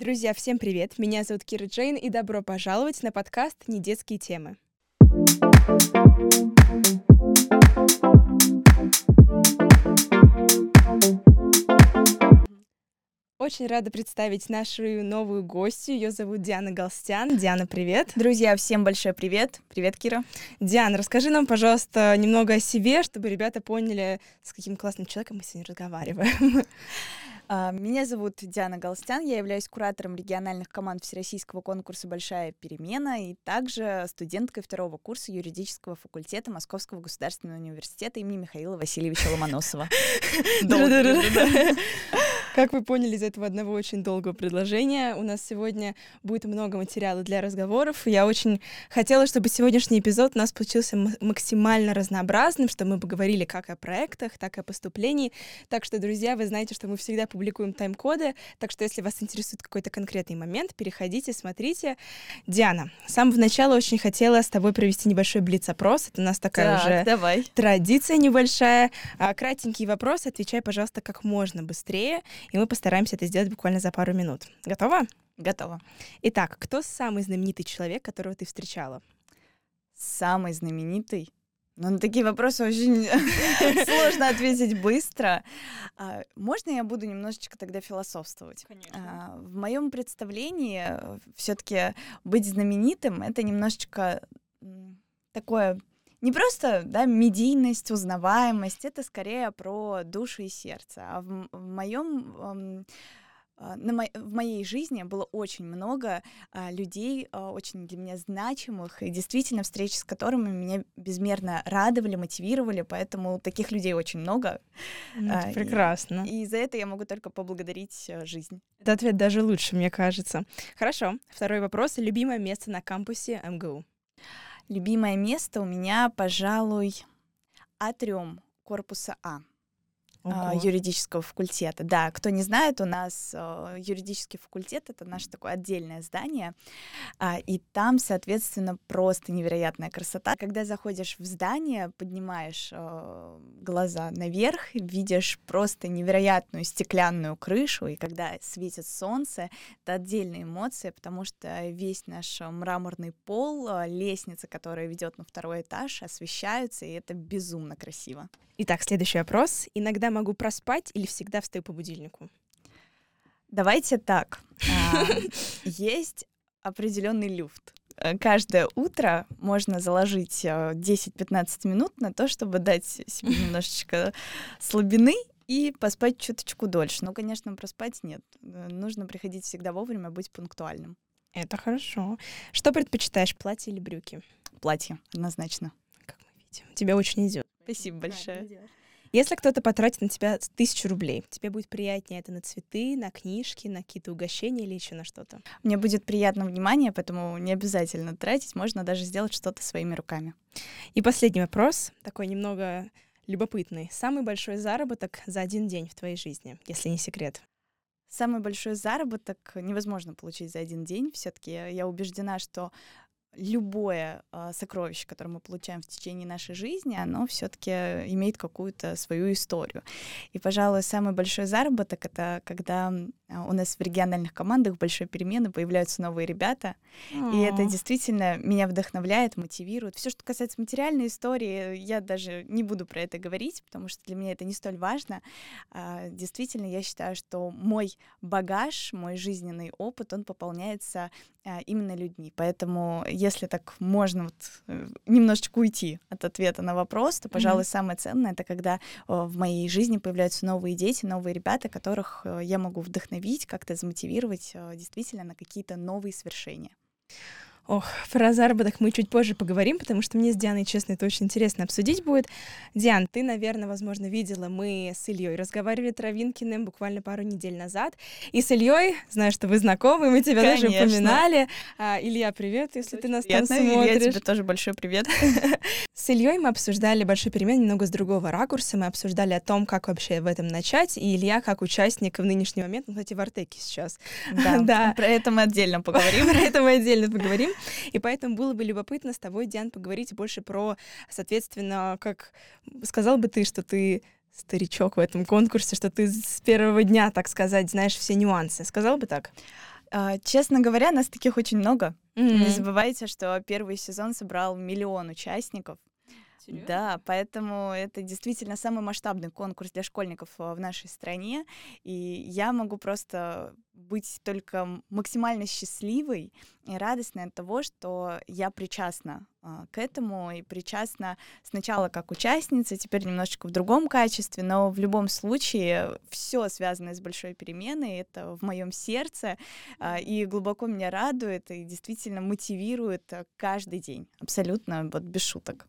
Друзья, всем привет! Меня зовут Кира Джейн, и добро пожаловать на подкаст «Недетские темы». Очень рада представить нашу новую гостью. Ее зовут Диана Галстян. Диана, привет. Друзья, всем большой привет. Привет, Кира. Диана, расскажи нам, пожалуйста, немного о себе, чтобы ребята поняли, с каким классным человеком мы сегодня разговариваем. А, меня зовут Диана Галстян, я являюсь куратором региональных команд Всероссийского конкурса «Большая перемена» и также студенткой второго курса юридического факультета Московского государственного университета имени Михаила Васильевича Ломоносова. Как вы поняли из этого одного очень долгого предложения, у нас сегодня будет много материала для разговоров. Я очень хотела, чтобы сегодняшний эпизод у нас получился максимально разнообразным, чтобы мы поговорили как о проектах, так и о поступлении. Так что, друзья, вы знаете, что мы всегда публикуем тайм-коды, так что если вас интересует какой-то конкретный момент, переходите, смотрите. Диана, с самого начала очень хотела с тобой провести небольшой блиц-опрос. Это у нас такая так, уже давай. традиция небольшая. А, кратенький вопрос, отвечай, пожалуйста, как можно быстрее и мы постараемся это сделать буквально за пару минут. Готова? Готова. Итак, кто самый знаменитый человек, которого ты встречала? Самый знаменитый? Ну, на такие вопросы очень сложно ответить быстро. А, можно я буду немножечко тогда философствовать? Конечно. А, в моем представлении э, все-таки быть знаменитым это немножечко такое не просто да, медийность, узнаваемость, это скорее про душу и сердце. А в, в моем а, на мо- в моей жизни было очень много а, людей, а, очень для меня значимых, и действительно встречи с которыми меня безмерно радовали, мотивировали, поэтому таких людей очень много. Ну, а, прекрасно. И, и за это я могу только поблагодарить а, жизнь. Этот ответ даже лучше, мне кажется. Хорошо. Второй вопрос. Любимое место на кампусе МГУ? Любимое место у меня, пожалуй, атриум корпуса А. Ого. юридического факультета. Да, кто не знает, у нас э, юридический факультет это наше такое отдельное здание, э, и там, соответственно, просто невероятная красота. Когда заходишь в здание, поднимаешь глаза наверх, видишь просто невероятную стеклянную крышу, и когда светит солнце, это отдельная эмоция, потому что весь наш мраморный пол, лестница, которая ведет на второй этаж, освещаются, и это безумно красиво. Итак, следующий вопрос. Иногда могу проспать или всегда встаю по будильнику? Давайте так. А, есть определенный люфт. Э, каждое утро можно заложить 10-15 э, минут на то, чтобы дать себе немножечко слабины и поспать чуточку дольше. Но, конечно, проспать нет. Э, нужно приходить всегда вовремя, быть пунктуальным. Это хорошо. Что предпочитаешь, платье или брюки? Платье, однозначно. Как мы видим. Тебе очень идет. Спасибо большое. Если кто-то потратит на тебя тысячу рублей, тебе будет приятнее это на цветы, на книжки, на какие-то угощения или еще на что-то? Мне будет приятно внимание, поэтому не обязательно тратить, можно даже сделать что-то своими руками. И последний вопрос, такой немного любопытный. Самый большой заработок за один день в твоей жизни, если не секрет? Самый большой заработок невозможно получить за один день. Все-таки я убеждена, что любое э, сокровище, которое мы получаем в течение нашей жизни, оно все-таки имеет какую-то свою историю. И, пожалуй, самый большой заработок это когда а, у нас в региональных командах большой перемены появляются новые ребята, mm. и это действительно меня вдохновляет, мотивирует. Все, что касается материальной истории, я даже не буду про это говорить, потому что для меня это не столь важно. А, действительно, я считаю, что мой багаж, мой жизненный опыт, он пополняется а, именно людьми. Поэтому, если так можно вот э, немножечко уйти от ответа на вопрос, то, пожалуй, mm-hmm. самое ценное это когда в моей жизни появляются новые дети, новые ребята, которых э, я могу вдохновить, как-то замотивировать э, действительно на какие-то новые свершения. Ох, про заработок мы чуть позже поговорим, потому что мне с Дианой, честно, это очень интересно обсудить будет. Диан, ты, наверное, возможно, видела, мы с Ильей разговаривали Травинкиным буквально пару недель назад. И с Ильей, знаю, что вы знакомы, мы тебя Конечно. даже упоминали. А, Илья, привет, если Очень ты нас приятно, там смотришь. Илья, тебе тоже большой привет. С Ильей мы обсуждали большой перемен немного с другого ракурса. Мы обсуждали о том, как вообще в этом начать. И Илья, как участник в нынешний момент, ну, кстати, в Артеке сейчас. Да, да. про это мы отдельно поговорим. Про это мы отдельно поговорим. И поэтому было бы любопытно с тобой, Диан, поговорить больше про, соответственно, как сказал бы ты, что ты старичок в этом конкурсе, что ты с первого дня, так сказать, знаешь все нюансы. Сказал бы так? А, честно говоря, нас таких очень много. Мгм. Не забывайте, что первый сезон собрал миллион участников. Серьёзно? Да, поэтому это действительно самый масштабный конкурс для школьников а, в нашей стране. И я могу просто быть только максимально счастливой и радостной от того, что я причастна а, к этому и причастна сначала как участница, теперь немножечко в другом качестве, но в любом случае все связанное с большой переменой, это в моем сердце а, и глубоко меня радует и действительно мотивирует а, каждый день, абсолютно вот без шуток.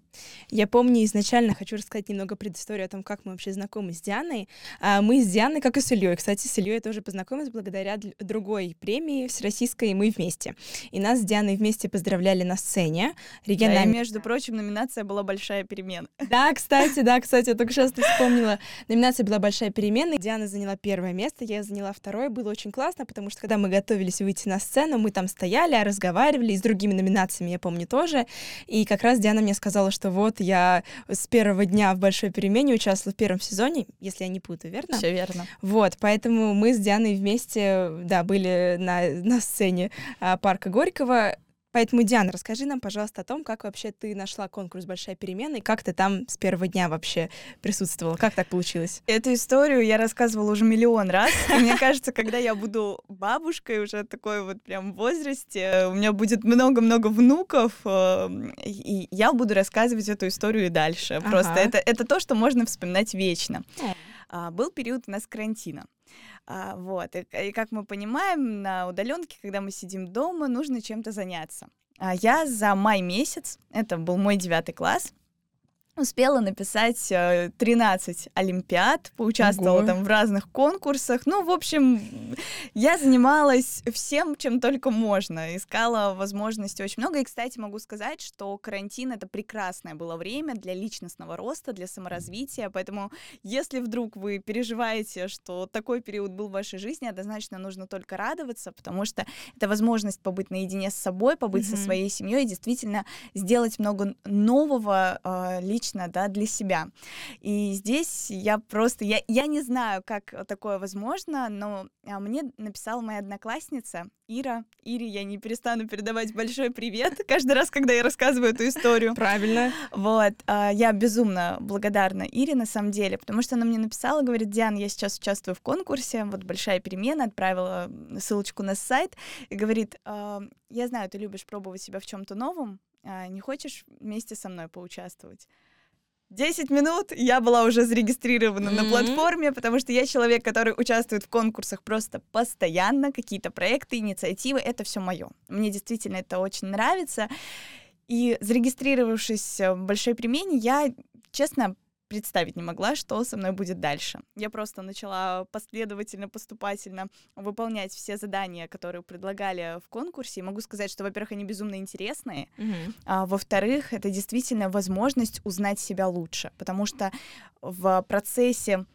Я помню изначально, хочу рассказать немного предысторию о том, как мы вообще знакомы с Дианой. А, Мы с Дианой, как и с Ильей. Кстати, с Ильей я тоже познакомилась благодаря другой премии всероссийской «Мы вместе». И нас с Дианой вместе поздравляли на сцене. Да, и, Региональной между прочим, номинация была большая перемена. Да, кстати, да, кстати, я только сейчас вспомнила. Номинация была «Большая перемена». Диана заняла первое место, я заняла второе. Было очень классно, потому что когда мы готовились выйти на сцену, мы там стояли, разговаривали, и с другими номинациями, я помню, тоже. И как раз Диана мне сказала, что вот я с первого дня в «Большой перемене» участвовала в первом сезоне, если я не путаю, верно? Все верно. Вот, поэтому мы с Дианой вместе, да, были на, на сцене а, парка Горького. Поэтому, Диана, расскажи нам, пожалуйста, о том, как вообще ты нашла конкурс «Большая перемена» и как ты там с первого дня вообще присутствовала. Как так получилось? Эту историю я рассказывала уже миллион раз. И мне кажется, когда я буду бабушкой уже такой вот прям в возрасте, у меня будет много-много внуков, э, и я буду рассказывать эту историю и дальше. Просто Ага. это, это то, что можно вспоминать вечно. А, Был период у нас карантина. А, Вот. И, и как мы понимаем, на удаленке, когда мы сидим дома, нужно чем-то заняться. А Я за май месяц, это был мой девятый класс, успела написать э, 13 олимпиад, поучаствовала Ого. там в разных конкурсах. Ну, в общем, я занималась всем, чем только можно. Искала возможности очень много. И, кстати, могу сказать, что карантин — это прекрасное было время для личностного роста, для саморазвития. Поэтому, если вдруг вы переживаете, что такой период был в вашей жизни, однозначно нужно только радоваться, потому что это возможность побыть наедине с собой, побыть со Мгм. своей семьей и действительно сделать много нового э, лично да, для себя. И здесь я просто, я, я не знаю, как такое возможно, но а, мне написала моя одноклассница Ира. Ире я не перестану передавать большой привет каждый раз, когда я рассказываю эту историю. Правильно. Вот, а, я безумно благодарна Ире на самом деле, потому что она мне написала, говорит, Диан, я сейчас участвую в конкурсе, вот большая перемена, отправила ссылочку на сайт и говорит, «А, я знаю, ты любишь пробовать себя в чем-то новом, не хочешь вместе со мной поучаствовать? 10 минут я была уже зарегистрирована на Мгм. платформе, потому что я человек, который участвует в конкурсах просто постоянно, какие-то проекты, инициативы, это все мое. Мне действительно это очень нравится. И зарегистрировавшись в большой перемене, я, честно, представить не могла, что со мной будет дальше. Я просто начала последовательно, поступательно выполнять все задания, которые предлагали в конкурсе. И могу сказать, что, во-первых, они безумно интересные, Мгм. а во-вторых, это действительно возможность узнать себя лучше, потому что в процессе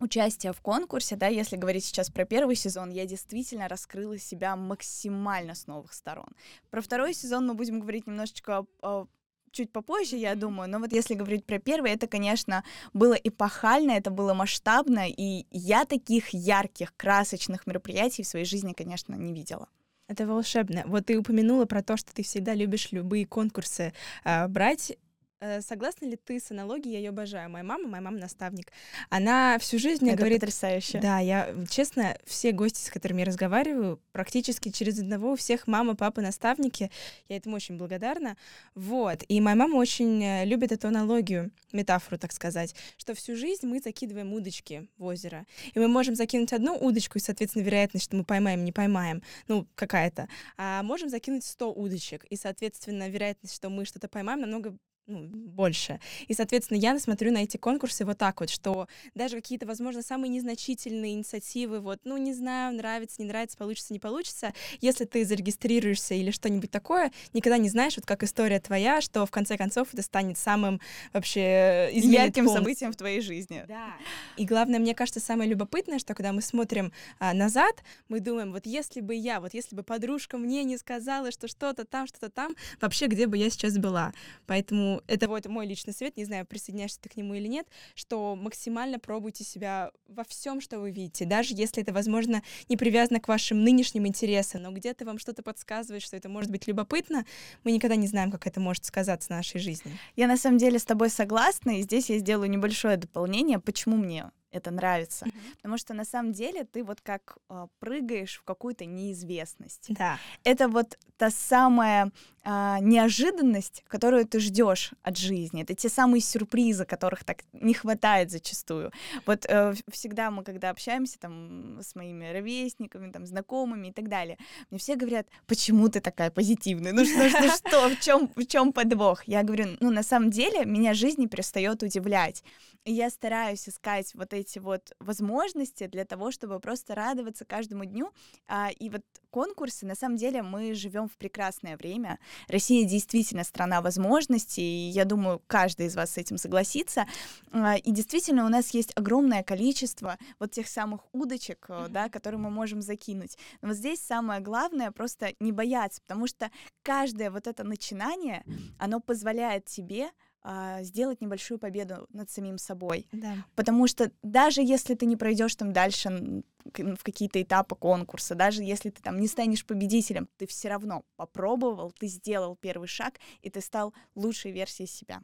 участия в конкурсе, да, если говорить сейчас про первый сезон, я действительно раскрыла себя максимально с новых сторон. Про второй сезон мы будем говорить немножечко а, чуть попозже, я думаю, но вот если говорить про первый, это, конечно, было эпохально, это было масштабно, и я таких ярких, красочных мероприятий в своей жизни, конечно, не видела. Это волшебно. Вот ты упомянула про то, что ты всегда любишь любые конкурсы а, брать. Э, Согласна ли ты с аналогией? Я ее обожаю. Моя мама, моя мама наставник. Она всю жизнь мне это говорит, потрясающе. Да, я, честно, все гости, с которыми я разговариваю, практически через одного у всех мама, папа, наставники. Я этому очень благодарна. Вот. И моя мама очень э, любит эту аналогию, метафору, так сказать, что всю жизнь мы закидываем удочки в озеро. И мы можем закинуть одну удочку, и, соответственно, вероятность, что мы поймаем, не поймаем, ну, какая-то. А можем закинуть 100 удочек, и, соответственно, вероятность, что мы что-то поймаем, намного ну, больше. И, соответственно, я смотрю на эти конкурсы вот так вот, что даже какие-то, возможно, самые незначительные инициативы, вот, ну, не знаю, нравится, не нравится, получится, не получится, если ты зарегистрируешься или что-нибудь такое, никогда не знаешь, вот как история твоя, что в конце концов это станет самым вообще изменит Ярким полностью. событием в твоей жизни. Да. И главное, мне кажется, самое любопытное, что когда мы смотрим а, назад, мы думаем, вот если бы я, вот если бы подружка мне не сказала, что что-то там, что-то там, вообще где бы я сейчас была. Поэтому ну, это вот мой личный совет, не знаю, присоединяешься ты к нему или нет, что максимально пробуйте себя во всем, что вы видите, даже если это, возможно, не привязано к вашим нынешним интересам, но где-то вам что-то подсказывает, что это может быть любопытно, мы никогда не знаем, как это может сказаться в нашей жизни. Я на самом деле с тобой согласна, и здесь я сделаю небольшое дополнение, почему мне это нравится. Mm-hmm. Потому что на самом деле ты вот как э, прыгаешь в какую-то неизвестность. Да. Это вот та самая э, неожиданность, которую ты ждешь от жизни. Это те самые сюрпризы, которых так не хватает зачастую. Вот э, всегда мы, когда общаемся там с моими ровесниками, там, знакомыми и так далее, мне все говорят, почему ты такая позитивная? Ну что, что, что, в чем, в чем подвох? Я говорю, ну на самом деле меня жизнь не перестает удивлять. Я стараюсь искать вот эти вот возможности для того, чтобы просто радоваться каждому дню. А, и вот конкурсы, на самом деле, мы живем в прекрасное время. Россия действительно страна возможностей, и я думаю, каждый из вас с этим согласится. А, и действительно, у нас есть огромное количество вот тех самых удочек, mm-hmm. да, которые мы можем закинуть. Но вот здесь самое главное просто не бояться, потому что каждое вот это начинание, оно позволяет тебе а, сделать небольшую победу над самим собой. Да. Потому что даже если ты не пройдешь там дальше в какие-то этапы конкурса, даже если ты там не станешь победителем, ты все равно попробовал, ты сделал первый шаг, и ты стал лучшей версией себя.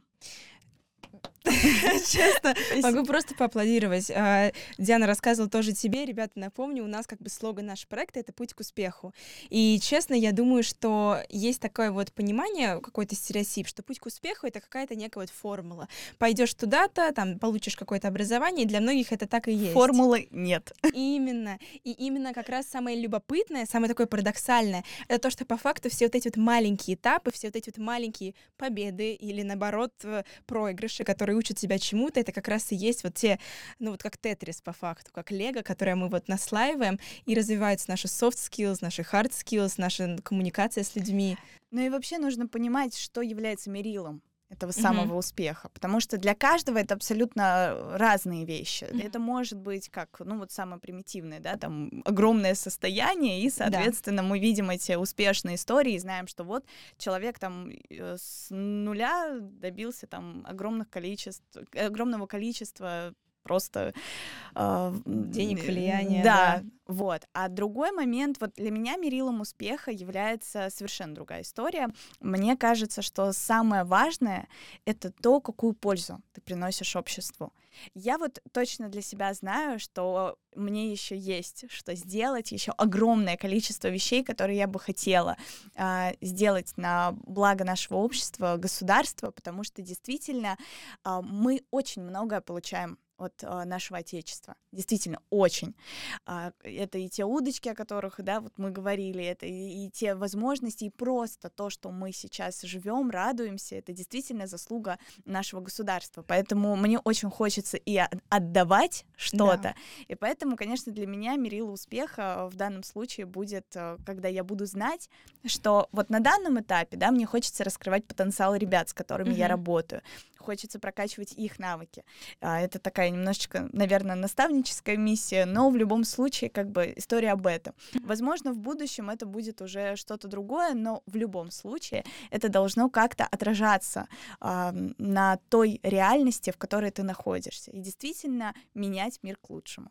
Честно, могу просто поаплодировать. А, Диана рассказывала тоже тебе. Ребята, напомню, у нас как бы слоган нашего проекта — это «Путь к успеху». И, честно, я думаю, что есть такое вот понимание, какой-то стереотип, что путь к успеху — это какая-то некая вот формула. Пойдешь туда-то, там, получишь какое-то образование, и для многих это так и есть. Формулы нет. Именно. И именно как раз самое любопытное, самое такое парадоксальное, это то, что по факту все вот эти вот маленькие этапы, все вот эти вот маленькие победы или, наоборот, э, проигрыши, которые которые учат тебя чему-то, это как раз и есть вот те, ну вот как Тетрис по факту, как Лего, которое мы вот наслаиваем, и развиваются наши soft skills, наши hard skills, наша коммуникация с людьми. Ну и вообще нужно понимать, что является мерилом этого самого mm-hmm. успеха, потому что для каждого это абсолютно разные вещи. Mm-hmm. Это может быть как, ну вот самое примитивное, да, там огромное состояние, и, соответственно, да. мы видим эти успешные истории и знаем, что вот человек там э, с нуля добился там огромных количеств, огромного количества просто э, денег, влияния. Да, да, вот. А другой момент, вот для меня мерилом успеха является совершенно другая история. Мне кажется, что самое важное — это то, какую пользу ты приносишь обществу. Я вот точно для себя знаю, что мне еще есть что сделать, еще огромное количество вещей, которые я бы хотела э, сделать на благо нашего общества, государства, потому что действительно э, мы очень многое получаем от а, нашего отечества. Действительно, очень. А, это и те удочки, о которых, да, вот мы говорили, это и, и те возможности, и просто то, что мы сейчас живем, радуемся, это действительно заслуга нашего государства. Поэтому мне очень хочется и отдавать что-то. Да. И поэтому, конечно, для меня мерило успеха в данном случае будет, э, когда я буду знать, что вот на данном этапе, да, мне хочется раскрывать потенциал ребят, с которыми mm-hmm. я работаю хочется прокачивать их навыки. А, это такая немножечко, наверное, наставническая миссия, но в любом случае как бы история об этом. Возможно, в будущем это будет уже что-то другое, но в любом случае это должно как-то отражаться э, на той реальности, в которой ты находишься, и действительно менять мир к лучшему.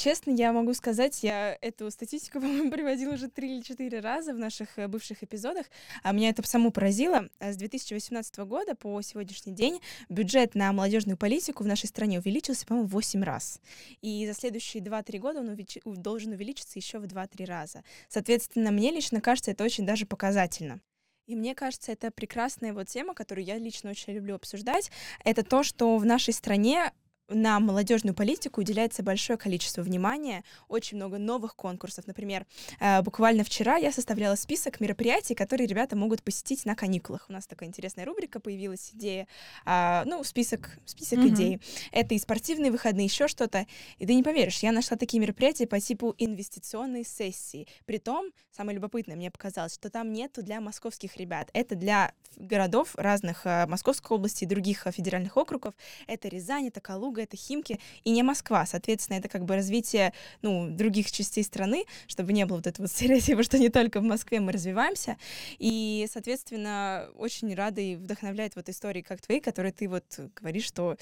Честно, я могу сказать, я эту статистику, по-моему, приводила уже три или четыре раза в наших э, бывших эпизодах, а меня это саму поразило. С 2018 года по сегодняшний день бюджет на молодежную политику в нашей стране увеличился, по-моему, в 8 раз. И за следующие 2-3 года он увелич... должен увеличиться еще в 2-3 раза. Соответственно, мне лично кажется, это очень даже показательно. И мне кажется, это прекрасная вот тема, которую я лично очень люблю обсуждать. Это то, что в нашей стране на молодежную политику уделяется большое количество внимания, очень много новых конкурсов. Например, э, буквально вчера я составляла список мероприятий, которые ребята могут посетить на каникулах. У нас такая интересная рубрика появилась, идея, а, ну, список, список mm-hmm. идей. Это и спортивные выходные, еще что-то. И ты не поверишь, я нашла такие мероприятия по типу инвестиционной сессии. Притом, самое любопытное мне показалось, что там нету для московских ребят. Это для городов разных э, Московской области и других э, федеральных округов. Это Рязань, это Калуга, Это Химки и не Москва. Соответственно, это как бы развитие, ну, других частей страны, чтобы не было вот этого стереотипа, что не только в Москве мы развиваемся. И, соответственно, очень рада и вдохновляет вот истории, как твои, которые ты вот говоришь, что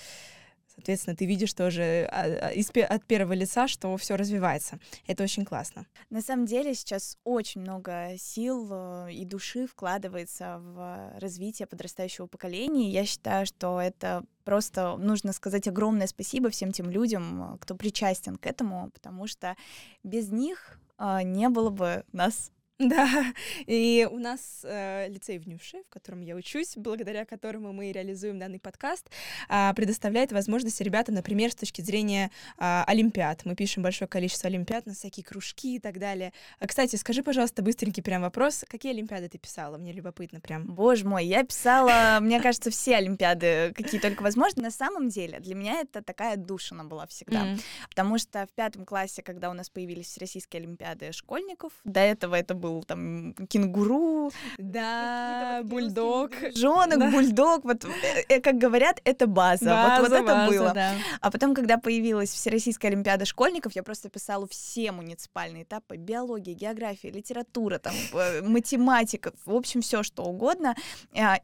Соответственно, ты видишь тоже а, а, от первого лица, что все развивается. Это очень классно. На самом деле сейчас очень много сил э, и души вкладывается в развитие подрастающего поколения. Я считаю, что это просто нужно сказать огромное спасибо всем тем людям, э, кто причастен к этому, потому что без них э, не было бы нас Да, и у нас э, лицей в Нюше, в котором я учусь, благодаря которому мы реализуем данный подкаст, э, предоставляет возможность ребятам, например, с точки зрения э, олимпиад. Мы пишем большое количество олимпиад на всякие кружки и так далее. А, кстати, скажи, пожалуйста, быстренький прям вопрос, какие олимпиады ты писала? Мне любопытно прям. Боже мой, я писала, мне кажется, все олимпиады, какие только возможны. На самом деле, для меня это такая душина была всегда, потому что в пятом классе, когда у нас появились российские олимпиады школьников, до этого это был был там кенгуру, да, бульдог, жонок, да. бульдог, вот э, э, как говорят, это база, база вот, вот это база, было. Да. А потом, когда появилась Всероссийская Олимпиада школьников, я просто писала все муниципальные этапы: биология, география, литература, там э, математика, в общем все что угодно.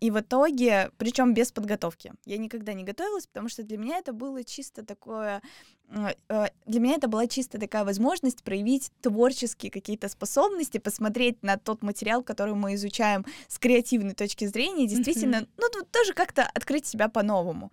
И в итоге, причем без подготовки, я никогда не готовилась, потому что для меня это было чисто такое для меня это была чисто такая возможность проявить творческие какие-то способности, посмотреть на тот материал, который мы изучаем с креативной точки зрения, действительно, mm-hmm. ну, тоже как-то открыть себя по-новому.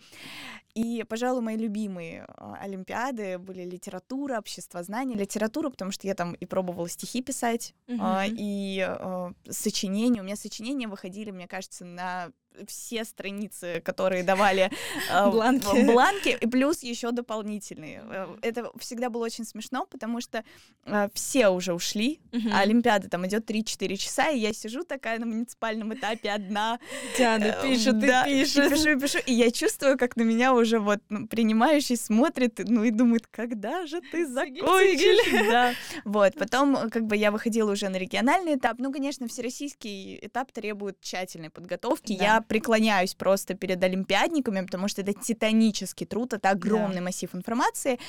И, пожалуй, мои любимые а, олимпиады были литература, общество знания, литература, потому что я там и пробовала стихи писать, mm-hmm. и э, сочинения. У меня сочинения выходили, мне кажется, на все страницы, которые давали э, бланки. бланки, и плюс еще дополнительные. Э, это всегда было очень смешно, потому что э, все уже ушли, а Олимпиада там идет 3-4 часа, и я сижу такая на муниципальном этапе одна. Диана пишет, пишет. И пишу, пишу, и я чувствую, как на меня уже вот ну, принимающий смотрит, ну и думает, когда же ты закончишь? Да. Вот, потом как бы я выходила уже на региональный этап. Ну, конечно, всероссийский этап требует тщательной подготовки. Да. Я преклоняюсь просто перед олимпиадниками, потому что это титанический труд, это огромный да. массив информации.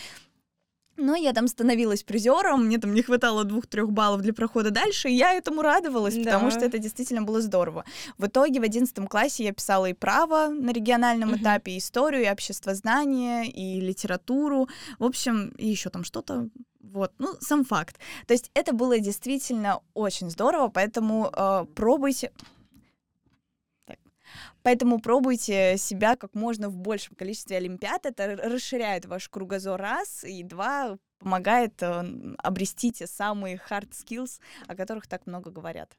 Но я там становилась призером, мне там не хватало двух-трех баллов для прохода дальше, и я этому радовалась, да. потому что это действительно было здорово. В итоге в одиннадцатом классе я писала и право на региональном uh-huh. этапе, и историю, и обществознание, и литературу, в общем, и еще там что-то. Вот, ну, сам факт. То есть это было действительно очень здорово, поэтому э, пробуйте. Поэтому пробуйте себя как можно в большем количестве олимпиад. Это расширяет ваш кругозор раз, и два помогает э, обрести те самые hard skills, о которых так много говорят.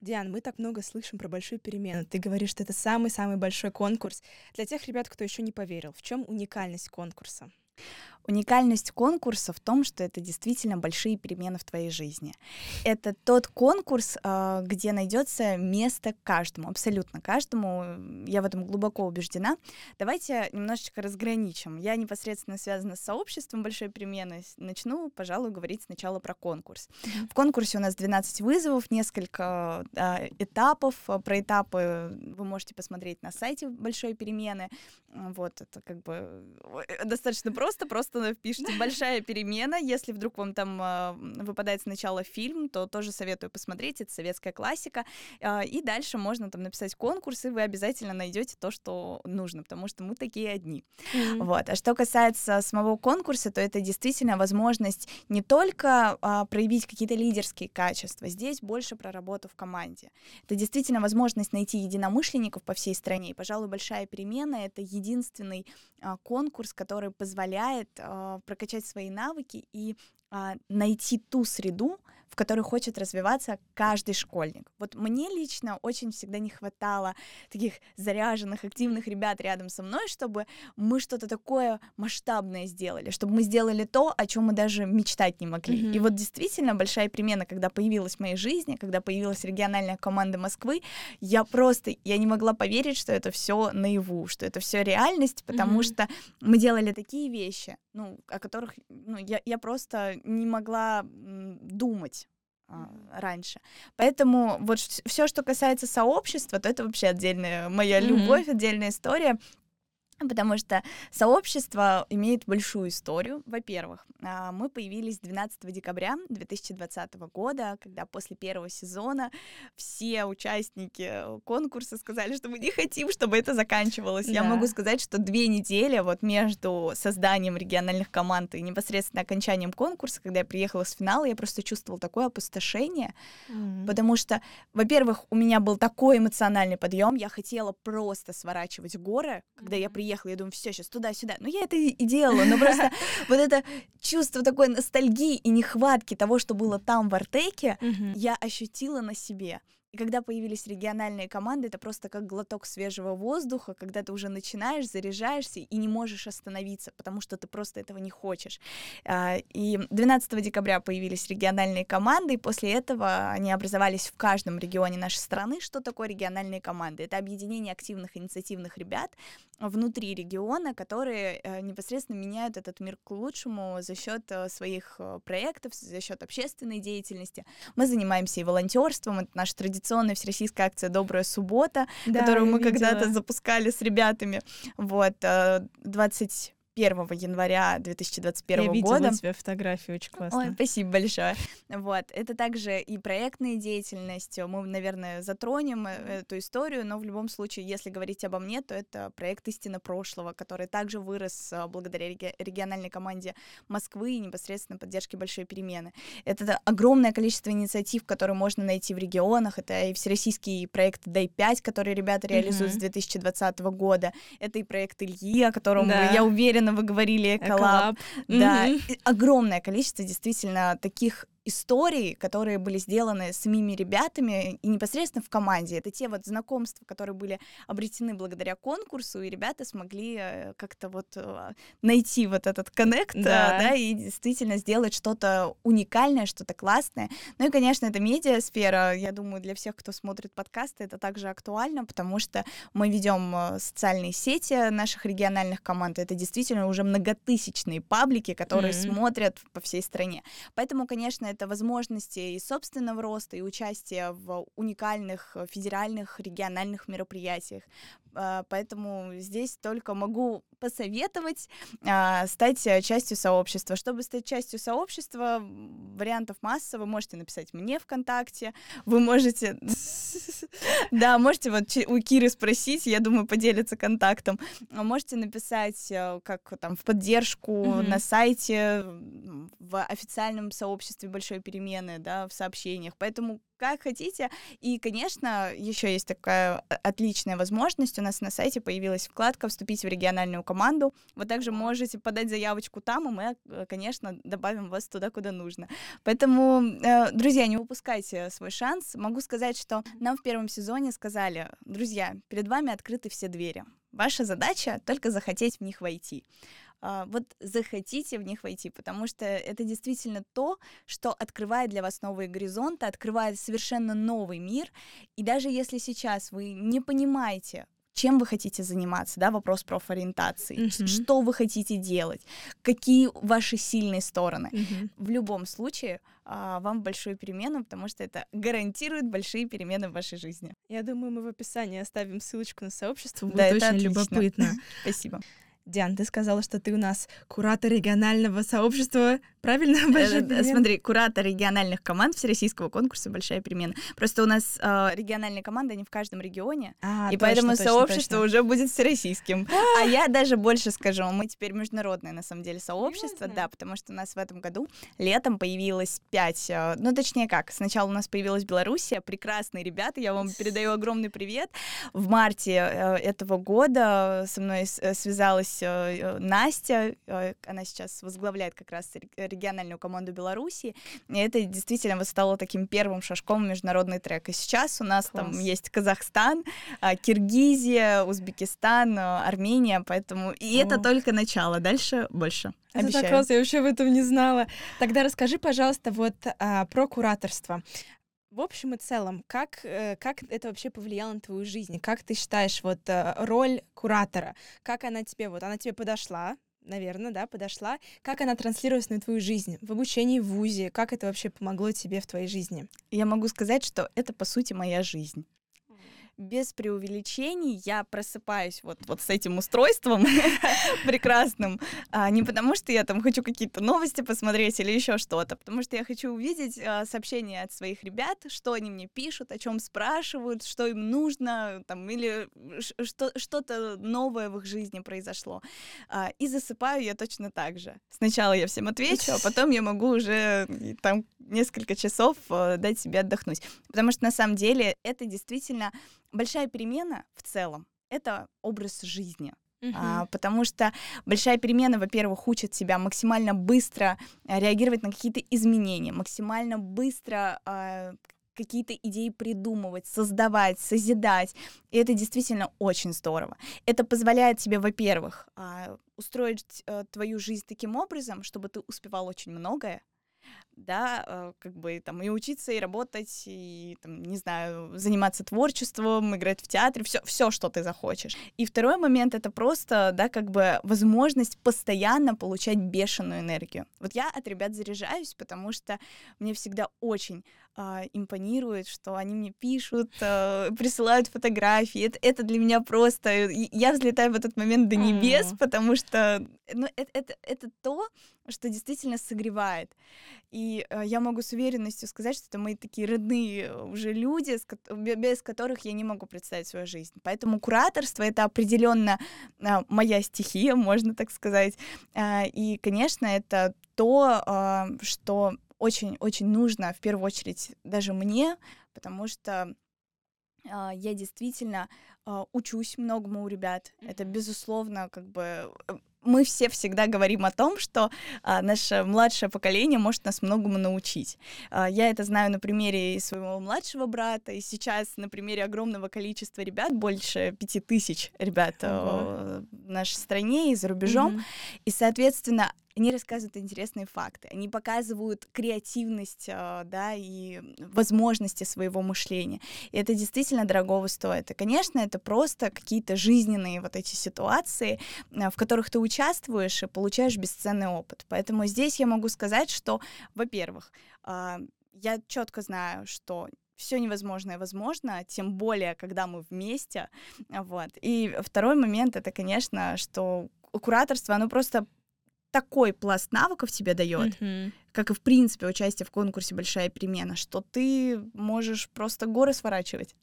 Диан, мы так много слышим про большую перемену. Ты говоришь, что это самый-самый большой конкурс. Для тех ребят, кто еще не поверил, в чем уникальность конкурса? Уникальность конкурса в том, что это действительно большие перемены в твоей жизни. Это тот конкурс, а, где найдется место каждому, абсолютно каждому. Я в этом глубоко убеждена. Давайте немножечко разграничим. Я непосредственно связана с сообществом большой перемены. Начну, пожалуй, говорить сначала про конкурс. В конкурсе у нас 12 вызовов, несколько а, этапов. Про этапы вы можете посмотреть на сайте большой перемены. Вот, это как бы достаточно просто, просто пишите «большая перемена». Если вдруг вам там э, выпадает сначала фильм, то тоже советую посмотреть, это советская классика. Э, и дальше можно там написать конкурс, и вы обязательно найдете то, что нужно, потому что мы такие одни. Mm-hmm. Вот. А что касается самого конкурса, то это действительно возможность не только э, проявить какие-то лидерские качества, здесь больше про работу в команде. Это действительно возможность найти единомышленников по всей стране. И, пожалуй, большая перемена — это единственный конкурс, который позволяет э, прокачать свои навыки и э, найти ту среду, в которой хочет развиваться каждый школьник. Вот мне лично очень всегда не хватало таких заряженных, активных ребят рядом со мной, чтобы мы что-то такое масштабное сделали, чтобы мы сделали то, о чем мы даже мечтать не могли. Mm-hmm. И вот действительно большая перемена, когда появилась в моей жизни, когда появилась региональная команда Москвы, я просто, я не могла поверить, что это все наяву, что это все реальность, потому mm-hmm. что мы делали такие вещи, ну, о которых ну, я, я просто не могла думать а, раньше. Поэтому вот все, что касается сообщества, то это вообще отдельная моя mm-hmm. любовь, отдельная история. Потому что сообщество имеет большую историю. Во-первых, а, мы появились 12 декабря 2020 года, когда после первого сезона все участники конкурса сказали, что мы не хотим, чтобы это заканчивалось. Да. Я могу сказать, что две недели вот между созданием региональных команд и непосредственно окончанием конкурса, когда я приехала с финала, я просто чувствовала такое опустошение, mm-hmm. потому что, во-первых, у меня был такой эмоциональный подъем, я хотела просто сворачивать горы, когда mm-hmm. я приехала приехала, я думаю, все, сейчас туда-сюда. Ну, я это и делала, но просто вот это чувство такой ностальгии и нехватки того, что было там в Артеке, я ощутила на себе. И когда появились региональные команды, это просто как глоток свежего воздуха, когда ты уже начинаешь, заряжаешься и не можешь остановиться, потому что ты просто этого не хочешь. А, и 12 декабря появились региональные команды, и после этого они образовались в каждом регионе нашей страны. Что такое региональные команды? Это объединение активных инициативных ребят внутри региона, которые э, непосредственно меняют этот мир к лучшему за счет э, своих э, проектов, за счет общественной деятельности. Мы занимаемся и волонтерством, это наша традиционная традиционная всероссийская акция «Добрая суббота», да, которую мы когда-то запускали с ребятами. Вот, 20 1 января 2021 Я года. Я тебя фотографии, очень классно. Ой, спасибо большое. Вот, это также и проектная деятельность, мы, наверное, затронем э, эту историю, но в любом случае, если говорить обо мне, то это проект «Истина прошлого», который также вырос а, благодаря региональной команде Москвы и непосредственно поддержке «Большой перемены». Это огромное количество инициатив, которые можно найти в регионах, это и всероссийский проект «Дай-5», который ребята реализуют mm-hmm. с 2020 года, это и проект Ильи, о котором, да. я уверена, вы говорили, коллаб. Да, mm-hmm. огромное количество действительно таких историй, которые были сделаны самими ребятами и непосредственно в команде. Это те вот знакомства, которые были обретены благодаря конкурсу, и ребята смогли э, как-то вот э, найти вот этот коннект, э, да. да, и действительно сделать что-то уникальное, что-то классное. Ну и, конечно, это медиасфера. Я думаю, для всех, кто смотрит подкасты, это также актуально, потому что мы ведем социальные сети наших региональных команд. Это действительно уже многотысячные паблики, которые mm-hmm. смотрят по всей стране. Поэтому, конечно, это возможности и собственного роста, и участия в уникальных э, федеральных, региональных мероприятиях. А, поэтому здесь только могу посоветовать а, стать э, частью сообщества. Чтобы стать частью сообщества, вариантов масса. Вы можете написать мне ВКонтакте, вы можете... Да, можете вот у Киры спросить, я думаю, поделиться контактом. Можете написать э, как там в поддержку на сайте, в официальном сообществе большой перемены, да, в сообщениях. Поэтому как хотите. И, конечно, еще есть такая э, отличная возможность. У нас на сайте появилась вкладка «Вступить в региональную команду». Вы также можете подать заявочку там, и мы, э, конечно, добавим вас туда, куда нужно. Поэтому, э, друзья, не упускайте свой шанс. Могу сказать, что нам в первом сезоне сказали, друзья, перед вами открыты все двери. Ваша задача только захотеть в них войти. А, вот захотите в них войти, потому что это действительно то, что открывает для вас новые горизонты, открывает совершенно новый мир. И даже если сейчас вы не понимаете, чем вы хотите заниматься, да, вопрос профориентации, mm-hmm. что вы хотите делать, какие ваши сильные стороны. Mm-hmm. В любом случае а, вам большую перемену, потому что это гарантирует большие перемены в вашей жизни. Я думаю, мы в описании оставим ссылочку на сообщество, будет да, очень отлично. любопытно. Спасибо. Диан, ты сказала, что ты у нас куратор регионального сообщества, правильно? Большая Смотри, куратор региональных команд Всероссийского конкурса «Большая перемена». Просто у нас э, региональные команды, они в каждом регионе, а, и точно, поэтому точно, сообщество точно. уже будет всероссийским. А я даже больше скажу, мы теперь международное, на самом деле, сообщество, да, потому что у нас в этом году летом появилось пять, э, ну, точнее как, сначала у нас появилась Белоруссия, прекрасные ребята, я вам передаю огромный привет. В марте э, этого года со мной связалась есть э, Настя, э, она сейчас возглавляет как раз региональную команду Беларуси, и это действительно вот стало таким первым шажком в международный трек. И сейчас у нас Класс. там есть Казахстан, а, Киргизия, Узбекистан, э, Армения, поэтому и О. это только начало, дальше больше. Это Обещаю. так классно, я вообще в этом не знала. Тогда расскажи, пожалуйста, вот а, про кураторство. В общем и целом, как, э, как это вообще повлияло на твою жизнь? Как ты считаешь, вот э, роль куратора, как она тебе, вот она тебе подошла, наверное, да, подошла. Как она транслировалась на твою жизнь в обучении в ВУЗе? Как это вообще помогло тебе в твоей жизни? Я могу сказать, что это, по сути, моя жизнь. Без преувеличений я просыпаюсь вот, вот с этим устройством прекрасным, а, не потому что я там хочу какие-то новости посмотреть или еще что-то, потому что я хочу увидеть а, сообщения от своих ребят, что они мне пишут, о чем спрашивают, что им нужно, там, или что, что-то новое в их жизни произошло. А, и засыпаю я точно так же. Сначала я всем отвечу, а потом я могу уже там несколько часов э, дать себе отдохнуть. Потому что на самом деле это действительно большая перемена в целом. Это образ жизни. Uh-huh. А, потому что большая перемена, во-первых, учит себя максимально быстро э, реагировать на какие-то изменения, максимально быстро а, какие-то идеи придумывать, создавать, созидать. И это действительно очень здорово. Это позволяет тебе, во-первых, а, устроить а, твою жизнь таким образом, чтобы ты успевал очень многое, да, э, как бы там и учиться, и работать, и там, не знаю, заниматься творчеством, играть в театре, все, все, что ты захочешь. И второй момент это просто, да, как бы возможность постоянно получать бешеную энергию. Вот я от ребят заряжаюсь, потому что мне всегда очень э, импонирует, что они мне пишут, э, присылают фотографии. Это, это для меня просто... Я взлетаю в этот момент до небес, mm. потому что ну, это, это, это то, что действительно согревает. И э, я могу с уверенностью сказать, что это мои такие родные уже люди, без которых я не могу представить свою жизнь. Поэтому кураторство — это определенно э, моя стихия, можно так сказать. Э, и, конечно, это то, э, что очень-очень нужно в первую очередь даже мне, потому что э, я действительно э, учусь многому у ребят. Это, безусловно, как бы э, мы все всегда говорим о том, что а, наше младшее поколение может нас многому научить. А, я это знаю на примере своего младшего брата, и сейчас на примере огромного количества ребят, больше пяти тысяч ребят uh в нашей стране и за рубежом. Mm-hmm. И, соответственно, они рассказывают интересные факты, они показывают креативность, а, да, и возможности своего мышления. И это действительно дорогого стоит. И, конечно, это просто какие-то жизненные вот эти ситуации, а, в которых ты участвуешь и получаешь бесценный опыт. Поэтому здесь я могу сказать, что, во-первых, а, я четко знаю, что все невозможное возможно, тем более, когда мы вместе. Вот. И второй момент это, конечно, что кураторство, оно просто такой пласт навыков тебе дает, mm-hmm как и в принципе участие в конкурсе «Большая перемена», что ты можешь просто горы сворачивать.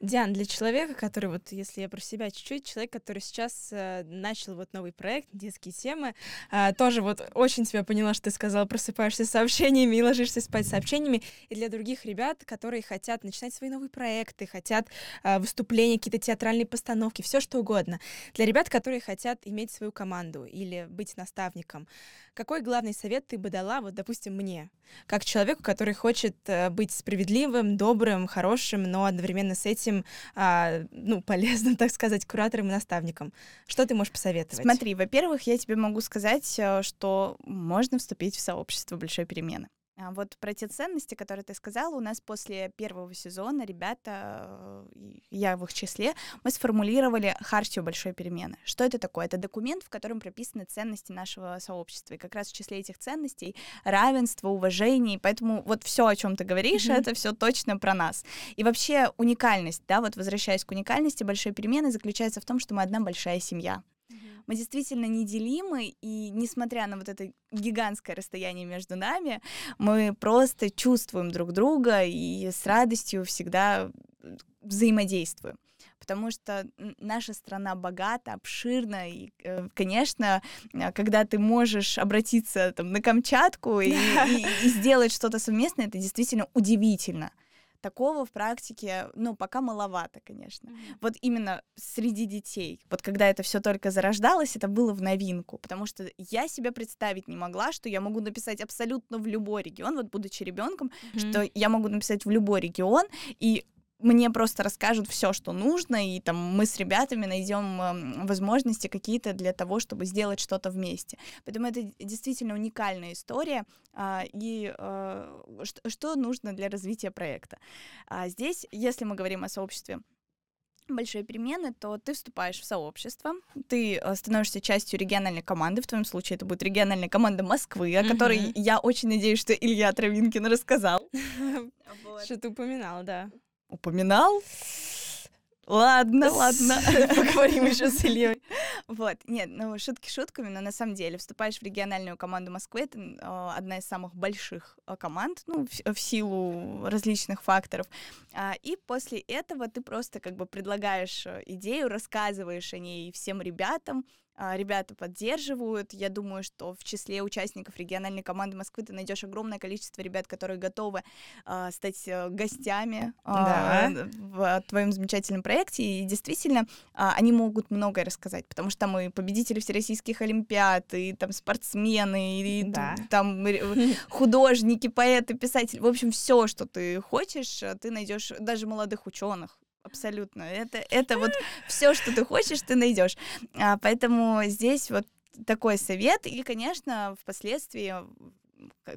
Диан, для человека, который, вот если я про себя чуть-чуть, человек, который сейчас э, начал вот новый проект «Детские темы», э, тоже вот очень тебя поняла, что ты сказала, просыпаешься сообщениями и ложишься спать сообщениями, и для других ребят, которые хотят начинать свои новые проекты, хотят э, выступления, какие-то театральные постановки, все что угодно. Для ребят, которые хотят иметь свою команду или быть наставником, какой главный совет ты бы дала, вот, допустим, мне, как человеку, который хочет э, быть справедливым, добрым, хорошим, но одновременно с этим, а, ну, полезным, так сказать, куратором и наставником? Что ты можешь посоветовать? Смотри, во-первых, я тебе могу сказать, э, что можно вступить в сообщество большой перемены. А вот про те ценности, которые ты сказала, у нас после первого сезона ребята, я в их числе, мы сформулировали хартию большой перемены. Что это такое? Это документ, в котором прописаны ценности нашего сообщества. И как раз в числе этих ценностей равенство, уважение. Поэтому вот все, о чем ты говоришь, mm-hmm. это все точно про нас. И вообще уникальность, да, вот возвращаясь к уникальности большой перемены, заключается в том, что мы одна большая семья мы действительно неделимы, и несмотря на вот это гигантское расстояние между нами, мы просто чувствуем друг друга и с радостью всегда взаимодействуем. Потому что наша страна богата, обширна, и, э, конечно, когда ты можешь обратиться там, на Камчатку и, и, и сделать что-то совместное, это действительно удивительно такого в практике, ну, пока маловато, конечно. Mm-hmm. Вот именно среди детей, вот когда это все только зарождалось, это было в новинку, потому что я себе представить не могла, что я могу написать абсолютно в любой регион, вот будучи ребенком, mm-hmm. что я могу написать в любой регион, и мне просто расскажут все, что нужно, и там мы с ребятами найдем э, возможности какие-то для того, чтобы сделать что-то вместе. Поэтому это действительно уникальная история. Э, и э, что, нужно для развития проекта? А здесь, если мы говорим о сообществе большой перемены, то ты вступаешь в сообщество, ты э, становишься частью региональной команды, в твоем случае это будет региональная команда Москвы, о которой я очень надеюсь, что Илья Травинкин рассказал. Что ты упоминал, да упоминал. Ладно, ладно. Поговорим еще с Ильей. Вот, нет, ну шутки шутками, но на самом деле вступаешь в региональную команду Москвы, это э, одна из самых больших э, команд, ну, в, в силу различных факторов. А, и после этого ты просто как бы предлагаешь э, идею, рассказываешь о ней всем ребятам, а, ребята поддерживают. Я думаю, что в числе участников региональной команды Москвы ты найдешь огромное количество ребят, которые готовы э, стать э, гостями э, да. в твоем замечательном проекте. И действительно, э, они могут многое рассказать, потому что там и победители всероссийских олимпиад, и там спортсмены, и да. там художники, поэты, писатели. В общем, все, что ты хочешь, ты найдешь даже молодых ученых абсолютно. Это, это вот все, что ты хочешь, ты найдешь. А, поэтому здесь вот такой совет. И, конечно, впоследствии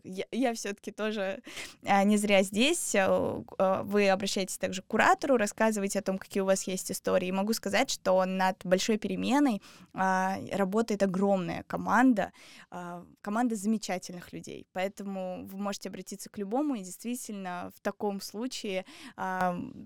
я, я все-таки тоже а, не зря здесь. А, а, вы обращаетесь также к куратору, рассказываете о том, какие у вас есть истории. И могу сказать, что над большой переменой а, работает огромная команда, команда замечательных людей. Поэтому вы можете обратиться к любому и действительно в таком случае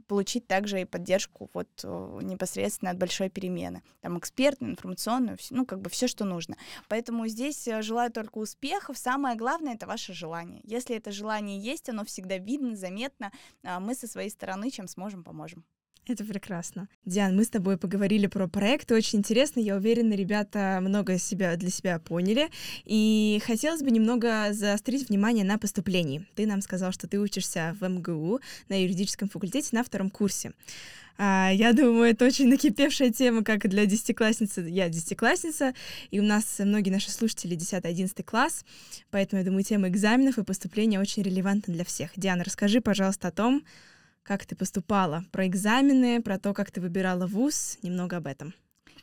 получить также и поддержку вот непосредственно от большой перемены. Там экспертную, информационную, ну как бы все, что нужно. Поэтому здесь э, желаю только успехов. Самое главное это ваше желание. Если это желание есть, оно всегда видно, заметно. А мы со своей стороны, чем сможем, поможем. Это прекрасно. Диан, мы с тобой поговорили про проект, очень интересно, я уверена, ребята много себя для себя поняли, и хотелось бы немного заострить внимание на поступлении. Ты нам сказал, что ты учишься в МГУ на юридическом факультете на втором курсе. А, я думаю, это очень накипевшая тема, как и для десятиклассницы. Я десятиклассница, и у нас многие наши слушатели 10-11 класс, поэтому, я думаю, тема экзаменов и поступления очень релевантна для всех. Диана, расскажи, пожалуйста, о том, как ты поступала, про экзамены, про то, как ты выбирала вуз, немного об этом.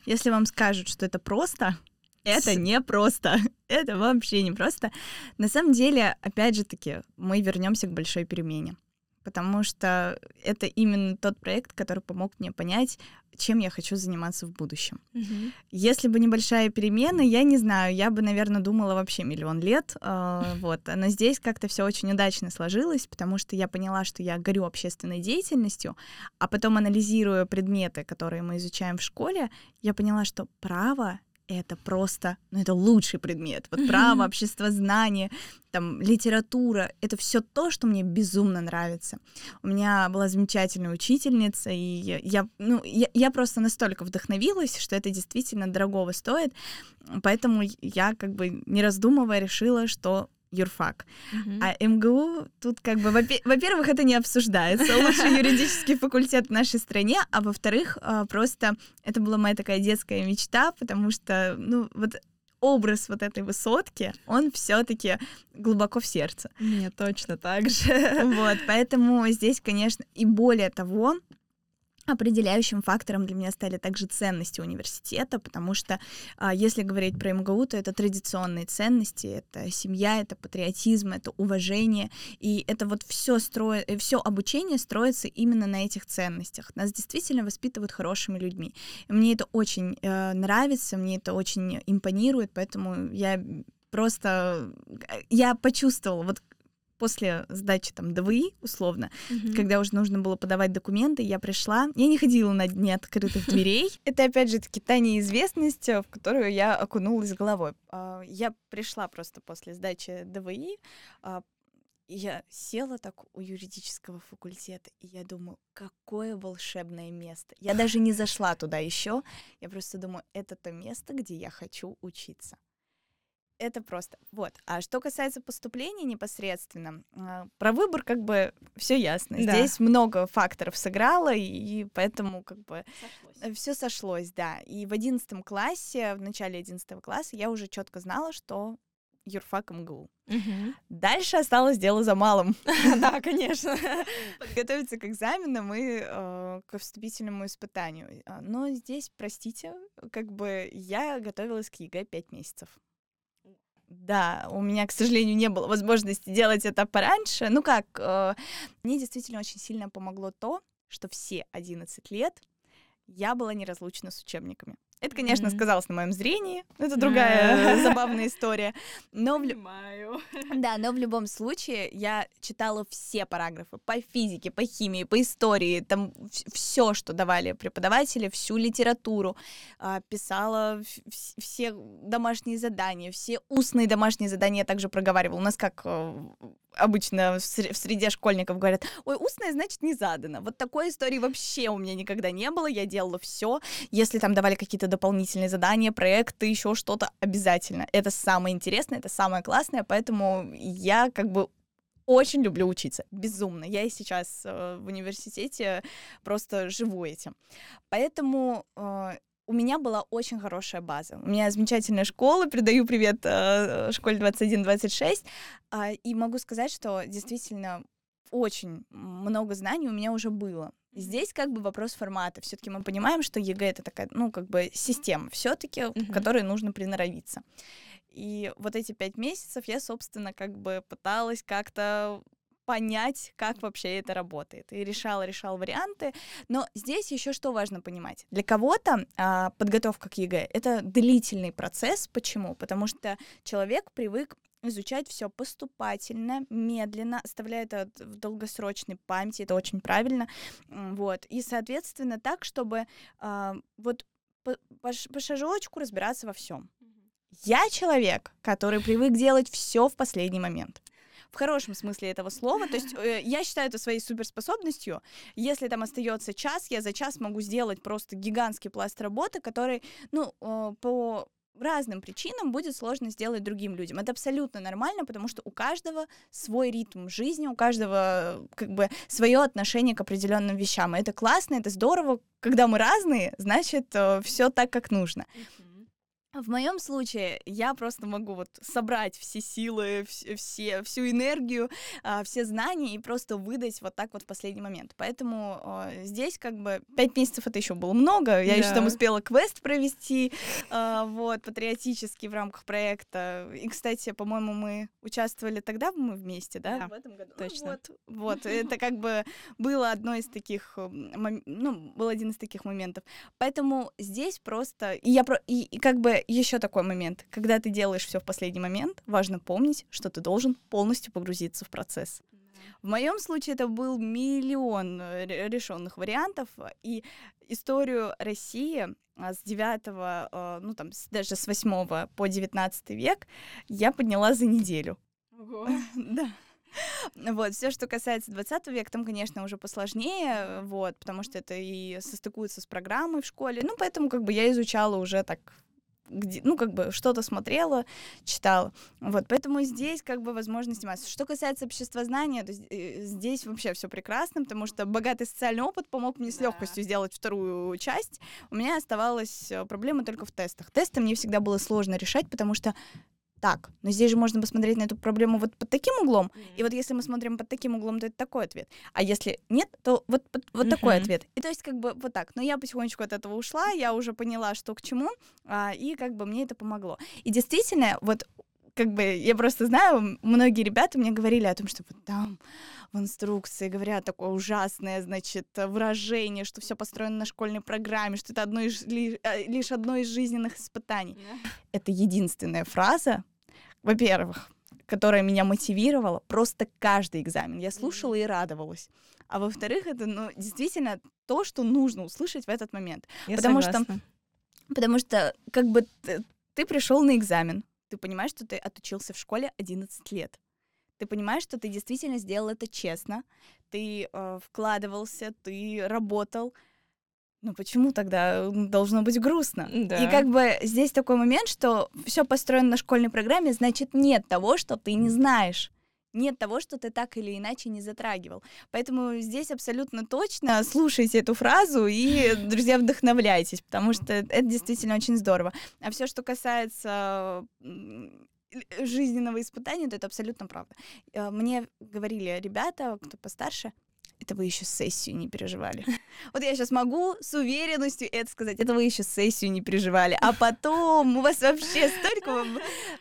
Если вам скажут, что это просто, это не просто. Это вообще не просто. На самом деле, опять же таки, мы вернемся к большой перемене потому что это именно тот проект, который помог мне понять, чем я хочу заниматься в будущем. Mm-hmm. Если бы небольшая перемена, я не знаю, я бы, наверное, думала вообще миллион лет. Э, вот. Но здесь как-то все очень удачно сложилось, потому что я поняла, что я горю общественной деятельностью, а потом анализируя предметы, которые мы изучаем в школе, я поняла, что право это просто, ну, это лучший предмет. Вот право, обществознание, там, литература, это все то, что мне безумно нравится. У меня была замечательная учительница, и я, ну, я, я просто настолько вдохновилась, что это действительно дорогого стоит, поэтому я как бы не раздумывая решила, что юрфак. Uh-huh. А МГУ тут как бы, во-первых, это не обсуждается, лучший юридический факультет в нашей стране, а во-вторых, а, просто это была моя такая детская мечта, потому что, ну, вот образ вот этой высотки, он все-таки глубоко в сердце. Мне точно так же. Вот, поэтому здесь, конечно, и более того, Определяющим фактором для меня стали также ценности университета, потому что а, если говорить про МГУ, то это традиционные ценности, это семья, это патриотизм, это уважение, и это вот все строит, э, все обучение строится именно на этих ценностях. Нас действительно воспитывают хорошими людьми. Мне это очень э, нравится, мне это очень импонирует, поэтому я просто э, я почувствовала, вот после сдачи там ДВИ, условно, mm-hmm. когда уже нужно было подавать документы, я пришла. Я не ходила на дни открытых дверей. Это, опять же, таки та неизвестность, в которую я окунулась головой. А, я пришла просто после сдачи ДВИ, а, я села так у юридического факультета, и я думаю, какое волшебное место. Я даже не зашла туда еще. Я просто думаю, это то место, где я хочу учиться это просто. Вот. А что касается поступления непосредственно, а, про выбор как бы все ясно. Да. Здесь много факторов сыграло, и поэтому как бы все сошлось, да. И в одиннадцатом классе, в начале одиннадцатого класса я уже четко знала, что юрфак МГУ. Угу. Дальше осталось дело за малым. Да, конечно. Подготовиться к экзаменам и э, к вступительному испытанию. А, но здесь, простите, как бы я готовилась к ЕГЭ пять месяцев. Да, у меня, к сожалению, не было возможности делать это пораньше. Ну как, э, мне действительно очень сильно помогло то, что все 11 лет я была неразлучна с учебниками. Это, конечно, mm-hmm. сказалось на моем зрении. Это другая забавная история. Но в... Да, но в любом случае я читала все параграфы по физике, по химии, по истории, там все, что давали преподаватели, всю литературу, а, писала все домашние задания, все устные домашние задания я также проговаривала. У нас как э, обычно в среде школьников говорят, ой, устное значит не задано. Вот такой истории вообще у меня никогда не было. Я делала все. Если там давали какие-то дополнительные задания, проекты, еще что-то, обязательно. Это самое интересное, это самое классное, поэтому я как бы очень люблю учиться, безумно. Я и сейчас э, в университете просто живу этим. Поэтому э, у меня была очень хорошая база. У меня замечательная школа, передаю привет э, школе 21-26, э, и могу сказать, что действительно очень много знаний у меня уже было. Здесь как бы вопрос формата. Все-таки мы понимаем, что ЕГЭ это такая, ну, как бы система все-таки, mm-hmm. к которой нужно приноровиться. И вот эти пять месяцев я, собственно, как бы пыталась как-то понять, как вообще это работает. И решала, решала варианты. Но здесь еще что важно понимать. Для кого-то а, подготовка к ЕГЭ — это длительный процесс. Почему? Потому что человек привык изучать все поступательно, медленно, оставляя это в долгосрочной памяти, это очень правильно, вот, и, соответственно, так, чтобы э, вот по, по, по шажочку разбираться во всем. Я человек, который привык делать все в последний момент в хорошем смысле этого слова. То есть э, я считаю это своей суперспособностью. Если там остается час, я за час могу сделать просто гигантский пласт работы, который, ну, э, по разным причинам будет сложно сделать другим людям. Это абсолютно нормально, потому что у каждого свой ритм жизни, у каждого как бы свое отношение к определенным вещам. И это классно, это здорово. Когда мы разные, значит, э, все так, как нужно. Uh-huh. В моем случае я просто могу вот собрать все силы, все, всю энергию, а, все знания и просто выдать вот так вот в последний момент. Поэтому э, здесь как бы пять месяцев это еще было много. Я да. еще там успела квест провести, э, вот, патриотический в рамках проекта. И, кстати, по-моему, мы участвовали тогда мы вместе, да? Да, в этом году. Точно. Ну, вот, вот, это как бы было одно из таких, ну, был один из таких моментов. Поэтому здесь просто, и я про, и, и как бы еще такой момент. Когда ты делаешь все в последний момент, важно помнить, что ты должен полностью погрузиться в процесс. В моем случае это был миллион э, решенных вариантов, и историю России а, с 9, э, ну там даже с 8 по 19 век я подняла за неделю. Ого. Да. Вот, все, что касается 20 века, там, конечно, уже посложнее, вот, потому что это и состыкуется с программой в школе, ну, поэтому, как бы, я изучала уже так где, ну, как бы что-то смотрела, читала. Вот, поэтому здесь как бы возможность сниматься. Что касается общества знания, то э, здесь вообще все прекрасно, потому что богатый социальный опыт помог мне с легкостью сделать вторую часть. У меня оставалась э, проблема только в тестах. Тесты мне всегда было сложно решать, потому что так, но здесь же можно посмотреть на эту проблему вот под таким углом, mm-hmm. и вот если мы смотрим под таким углом, то это такой ответ, а если нет, то вот, вот, вот mm-hmm. такой ответ. И то есть как бы вот так. Но я потихонечку от этого ушла, я уже поняла, что к чему, а, и как бы мне это помогло. И действительно, вот как бы я просто знаю, многие ребята мне говорили о том, что вот там в инструкции говорят такое ужасное, значит, выражение, что все построено на школьной программе, что это одно из, э, лишь одно из жизненных испытаний. Yeah. Это единственная фраза, во-первых, которая меня мотивировала просто каждый экзамен. Я слушала и радовалась. А во-вторых, это ну, действительно то, что нужно услышать в этот момент. Я потому согласна. что потому что как бы ты, ты пришел на экзамен, ты понимаешь, что ты отучился в школе 11 лет. Ты понимаешь, что ты действительно сделал это честно, ты э, вкладывался, ты работал, ну почему тогда должно быть грустно? Да. И как бы здесь такой момент, что все построено на школьной программе, значит нет того, что ты не знаешь. Нет того, что ты так или иначе не затрагивал. Поэтому здесь абсолютно точно слушайте эту фразу и, друзья, вдохновляйтесь, потому что это действительно очень здорово. А все, что касается жизненного испытания, то это абсолютно правда. Э, мне говорили ребята, кто постарше, это вы еще сессию не переживали. Вот я сейчас могу с уверенностью это сказать, это вы еще сессию не переживали, а потом у вас вообще столько...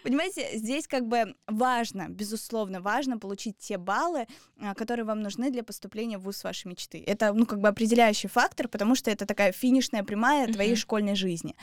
Понимаете, здесь как бы важно, безусловно, важно получить те баллы, а, которые вам нужны для поступления в вуз вашей мечты. Это, ну, как бы определяющий фактор, потому что это такая финишная прямая твоей школьной жизни.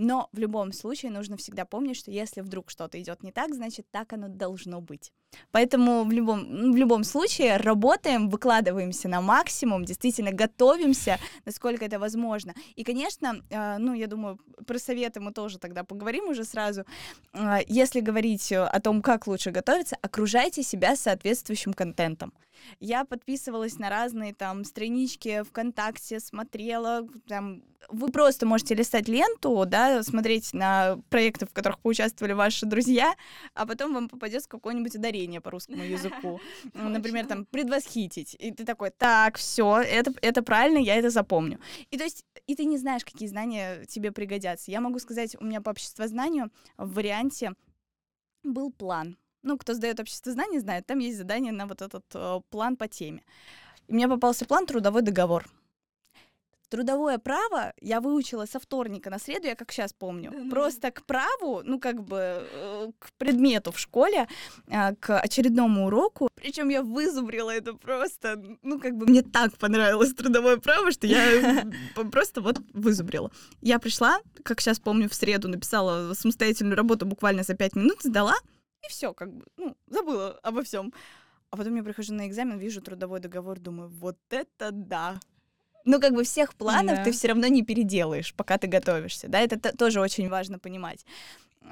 Но в любом случае нужно всегда помнить, что если вдруг что-то идет не так, значит так оно должно быть. Поэтому в любом, в любом случае работаем, выкладываемся на максимум, действительно готовимся, насколько это возможно. И, конечно, э, ну, я думаю, про советы мы тоже тогда поговорим уже сразу. Э, если говорить о том, как лучше готовиться, окружайте себя соответствующим контентом. Я подписывалась на разные там странички ВКонтакте, смотрела, там, вы просто можете листать ленту, да, смотреть на проекты, в которых поучаствовали ваши друзья, а потом вам попадет какое-нибудь ударение по русскому языку. Например, там, предвосхитить. И ты такой, так, все, это, это правильно, я это запомню. И то есть, и ты не знаешь, какие знания тебе пригодятся. Я могу сказать, у меня по обществознанию в варианте был план ну, кто сдает общество знаний, знает, там есть задание на вот этот э, план по теме. И мне попался план трудовой договор. Трудовое право я выучила со вторника на среду, я как сейчас помню. Да. Просто к праву, ну как бы э, к предмету в школе, э, к очередному уроку. Причем я вызубрила это просто, ну как бы мне так понравилось трудовое право, что я просто вот вызубрила. Я пришла, как сейчас помню, в среду написала самостоятельную работу буквально за пять минут, сдала. И все, как бы, ну, забыла обо всем. А потом я прихожу на экзамен, вижу трудовой договор, думаю, вот это да. Ну, как бы всех планов да. ты все равно не переделаешь, пока ты готовишься, да, это тоже очень важно понимать.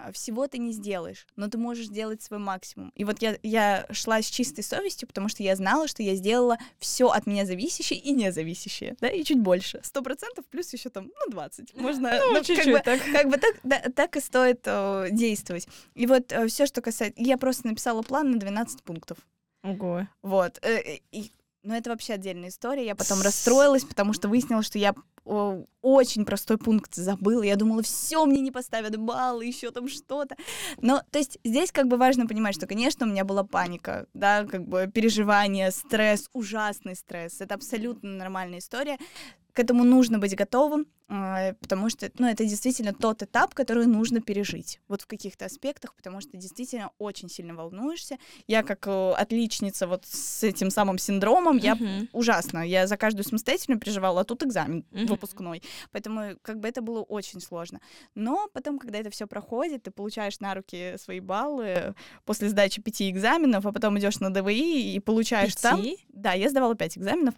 А, всего ты не сделаешь, но ты можешь сделать свой максимум. И вот я, я шла с чистой совестью, потому что я знала, что я сделала все от меня зависящее и независящее, да, и чуть больше. Сто процентов плюс еще там, ну, 20. Можно, ну, ну чуть-чуть как бы, так. Как бы так, да, так и стоит о, действовать. И вот э, все, что касается... Я просто написала план на 12 пунктов. Ого. Вот. Э, и но это вообще отдельная история. Я потом расстроилась, потому что выяснила, что я очень простой пункт забыла. Я думала, все, мне не поставят баллы, еще там что-то. Но, то есть, здесь как бы важно понимать, что, конечно, у меня была паника, да, как бы переживание, стресс, ужасный стресс. Это абсолютно нормальная история к этому нужно быть готовым, а, потому что, ну, это действительно тот этап, который нужно пережить, вот в каких-то аспектах, потому что действительно очень сильно волнуешься. Я как э, отличница вот с этим самым синдромом, я uh-huh. ужасно, я за каждую самостоятельно переживала, а тут экзамен uh-huh. выпускной, поэтому как бы это было очень сложно. Но потом, когда это все проходит, ты получаешь на руки свои баллы после сдачи пяти экзаменов, а потом идешь на ДВИ и получаешь пяти? там... Да, я сдавала пять экзаменов.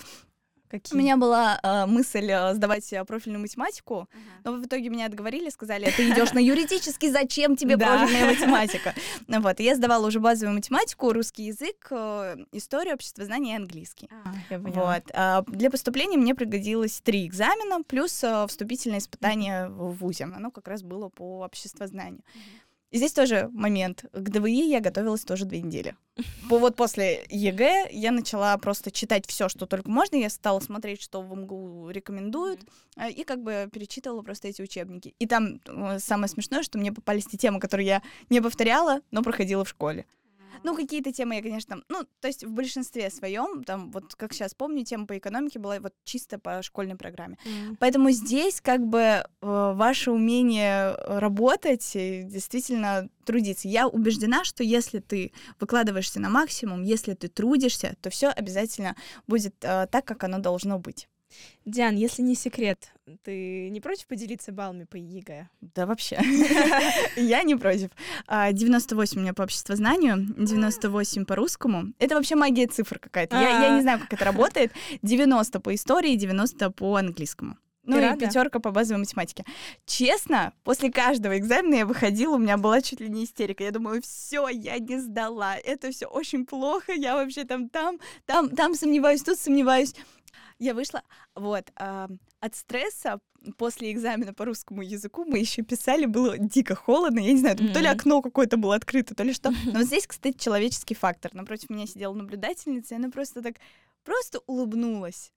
Какие? У меня была э, мысль э, сдавать э, профильную математику, uh-huh. но в итоге меня отговорили, сказали, ты идешь на юридический, зачем тебе профильная математика? Ну вот, я сдавала уже базовую математику, русский язык, э, историю, обществознание и английский. А, вот. А для поступления мне пригодилось три экзамена плюс вступительное испытание в ВУЗе. Оно как раз было по обществознанию. Uh-huh. И здесь тоже момент. К ДВИ я готовилась тоже две недели. Вот после ЕГЭ я начала просто читать все, что только можно. Я стала смотреть, что в МГУ рекомендуют, а, и как бы перечитывала просто эти учебники. И там э, самое смешное, что мне попались те темы, которые я не повторяла, но проходила в школе. Ну, какие-то темы я, конечно, ну, то есть в большинстве своем, там, вот как сейчас помню, тема по экономике была вот чисто по школьной программе. М. Поэтому здесь как бы э, ваше умение работать и действительно трудиться. Я убеждена, что если ты выкладываешься на максимум, если ты трудишься, то все обязательно будет э, так, как оно должно быть. Диан, если не секрет, ты не против поделиться баллами по ЕГЭ? Да, вообще. Я не против. 98 а, у меня по обществознанию, 98 по русскому. Это вообще магия цифр какая-то. Я не знаю, как это работает. 90 по истории, 90 по английскому. Ну и пятерка по базовой математике. Честно, после каждого экзамена я выходила, у меня была чуть ли не истерика. Я думаю, все, я не сдала. Это все очень плохо. Я вообще там, там, там, там сомневаюсь, тут сомневаюсь. Я вышла, вот, э, от стресса после экзамена по русскому языку мы еще писали, было дико холодно, я не знаю, там mm-hmm. то ли окно какое-то было открыто, то ли что. Но вот здесь, кстати, человеческий фактор. Напротив меня сидела наблюдательница, и она просто так, просто улыбнулась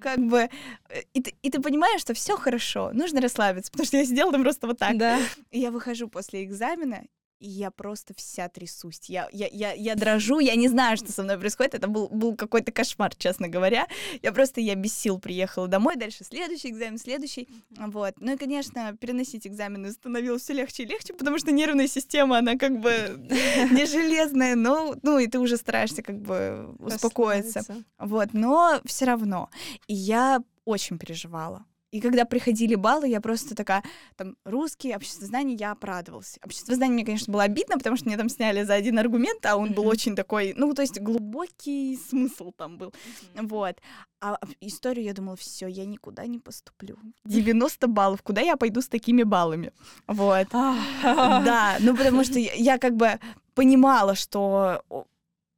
как бы, э, и ты, и ты понимаешь, что все хорошо, нужно расслабиться, потому что я сидела там просто вот так. Да. И я выхожу после экзамена, и я просто вся трясусь. Я, я, я, я дрожу, я не знаю, что со мной происходит. Это был, был какой-то кошмар, честно говоря. Я просто, я без сил приехала домой. Дальше следующий экзамен, следующий. Вот. Ну и, конечно, переносить экзамены становилось все легче и легче, потому что нервная система, она как бы не железная, но, ну, и ты уже стараешься как бы успокоиться. Вот. Но все равно. И я очень переживала и когда приходили баллы, я просто такая, там, русский, общество знаний, я обрадовался. Общество знаний мне, конечно, было обидно, потому что мне там сняли за один аргумент, а он был очень такой, ну, то есть глубокий смысл там был. Вот. А историю я думала, все, я никуда не поступлю. 90 баллов, куда я пойду с такими баллами? Вот. Да, ну, потому что я как бы понимала, что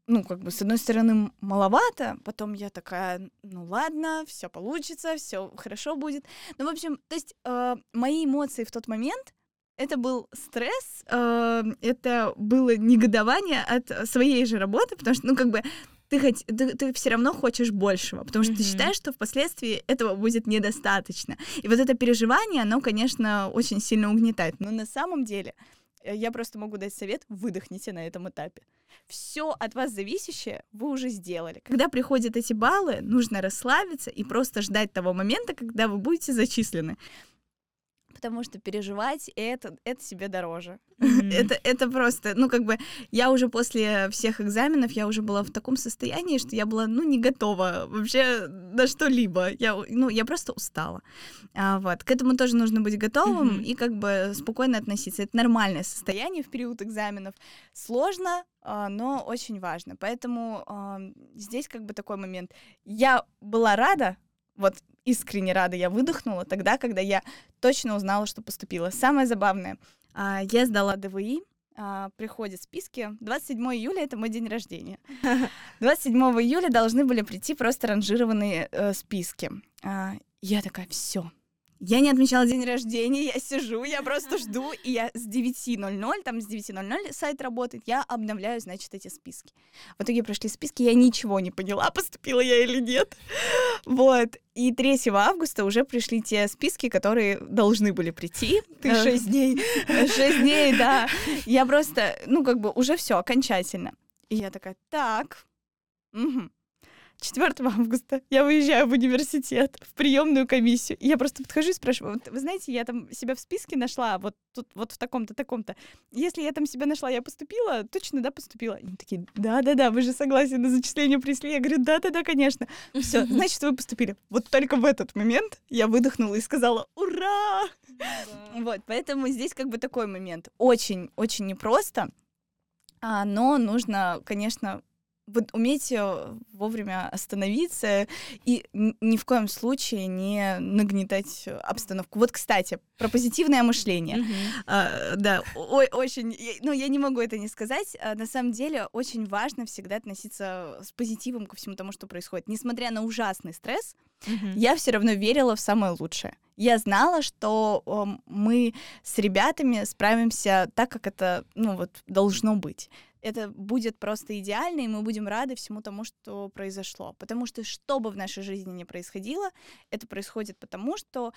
ну, как бы, с одной стороны, маловато, потом я такая, ну ладно, все получится, все хорошо будет. Ну, в общем, то есть э, мои эмоции в тот момент это был стресс, э, это было негодование от своей же работы, потому что, ну, как бы, ты, хоть, ты, ты все равно хочешь большего, потому что mm-hmm. ты считаешь, что впоследствии этого будет недостаточно. И вот это переживание, оно, конечно, очень сильно угнетает. Но на самом деле Э, я просто могу дать совет, выдохните на этом этапе. Все от вас зависящее вы уже сделали. Когда приходят эти баллы, нужно расслабиться и просто ждать того момента, когда вы будете зачислены потому что переживать это, это себе дороже. Mm-hmm. это, это просто, ну, как бы, я уже после всех экзаменов, я уже была в таком состоянии, что я была, ну, не готова вообще на что-либо. Я, ну, я просто устала. А, вот. К этому тоже нужно быть готовым mm-hmm. и как бы спокойно относиться. Это нормальное состояние в период экзаменов. Сложно, а, но очень важно. Поэтому здесь как бы такой момент. Я была рада, вот искренне рада я выдохнула тогда, когда я точно узнала, что поступила. Самое забавное, а, я сдала ДВИ, а, приходят списки. 27 июля — это мой день рождения. 27 июля должны были прийти просто ранжированные э, списки. А, я такая, все, я не отмечала день рождения, я сижу, я просто жду, и я с 9.00, там с 9.00 сайт работает, я обновляю, значит, эти списки. В итоге прошли списки, я ничего не поняла, поступила я или нет. Вот. И 3 августа уже пришли те списки, которые должны были прийти. Ты 6 дней. 6 дней, да. Я просто, ну, как бы уже все окончательно. И я такая, так, угу. 4 августа я выезжаю в университет, в приемную комиссию. И я просто подхожу и спрашиваю, вот, вы знаете, я там себя в списке нашла, вот тут, вот в таком-то, таком-то. Если я там себя нашла, я поступила, точно, да, поступила. Они такие, да-да-да, вы же согласны на зачисление пришли. Я говорю, да-да-да, конечно. Все, значит, вы поступили. Вот только в этот момент я выдохнула и сказала, ура! Вот, поэтому здесь как бы такой момент. Очень-очень непросто, а, но нужно, конечно, вот уметь э, вовремя остановиться и ни в коем случае не нагнетать обстановку. Вот, кстати, про позитивное мышление. А, да, ой, очень, ну, я не могу это не сказать. А, на самом деле, очень важно всегда относиться с позитивом ко всему тому, что происходит. Несмотря на ужасный стресс, я все равно верила в самое лучшее. Я знала, что э, мы с ребятами справимся так, как это, ну, вот, должно быть это будет просто идеально, и мы будем рады всему тому, что произошло. Потому что что бы в нашей жизни ни происходило, это происходит потому, что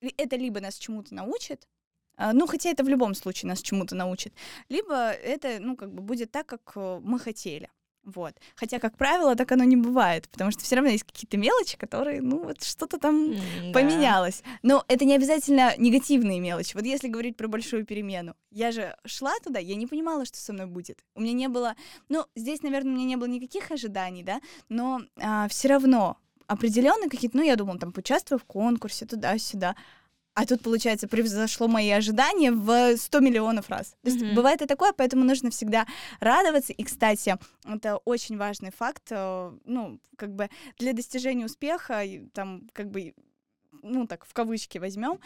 это либо нас чему-то научит, а, ну, хотя это в любом случае нас чему-то научит, либо это, ну, как бы будет так, как э, мы хотели. Вот. Хотя, как правило, так оно не бывает, потому что все равно есть какие-то мелочи, которые, ну, вот что-то там mm, поменялось. Да. Но это не обязательно негативные мелочи. Вот если говорить про большую перемену, я же шла туда, я не понимала, что со мной будет. У меня не было, ну, здесь, наверное, у меня не было никаких ожиданий, да, но а, все равно определенные какие-то, ну, я думала, там, поучаствую в конкурсе, туда-сюда. А тут, получается, превзошло мои ожидания в 100 миллионов раз. То есть mm-hmm. бывает и такое, поэтому нужно всегда радоваться. И, кстати, это очень важный факт, э, ну, как бы для достижения успеха, там, как бы, ну, так, в кавычки возьмем.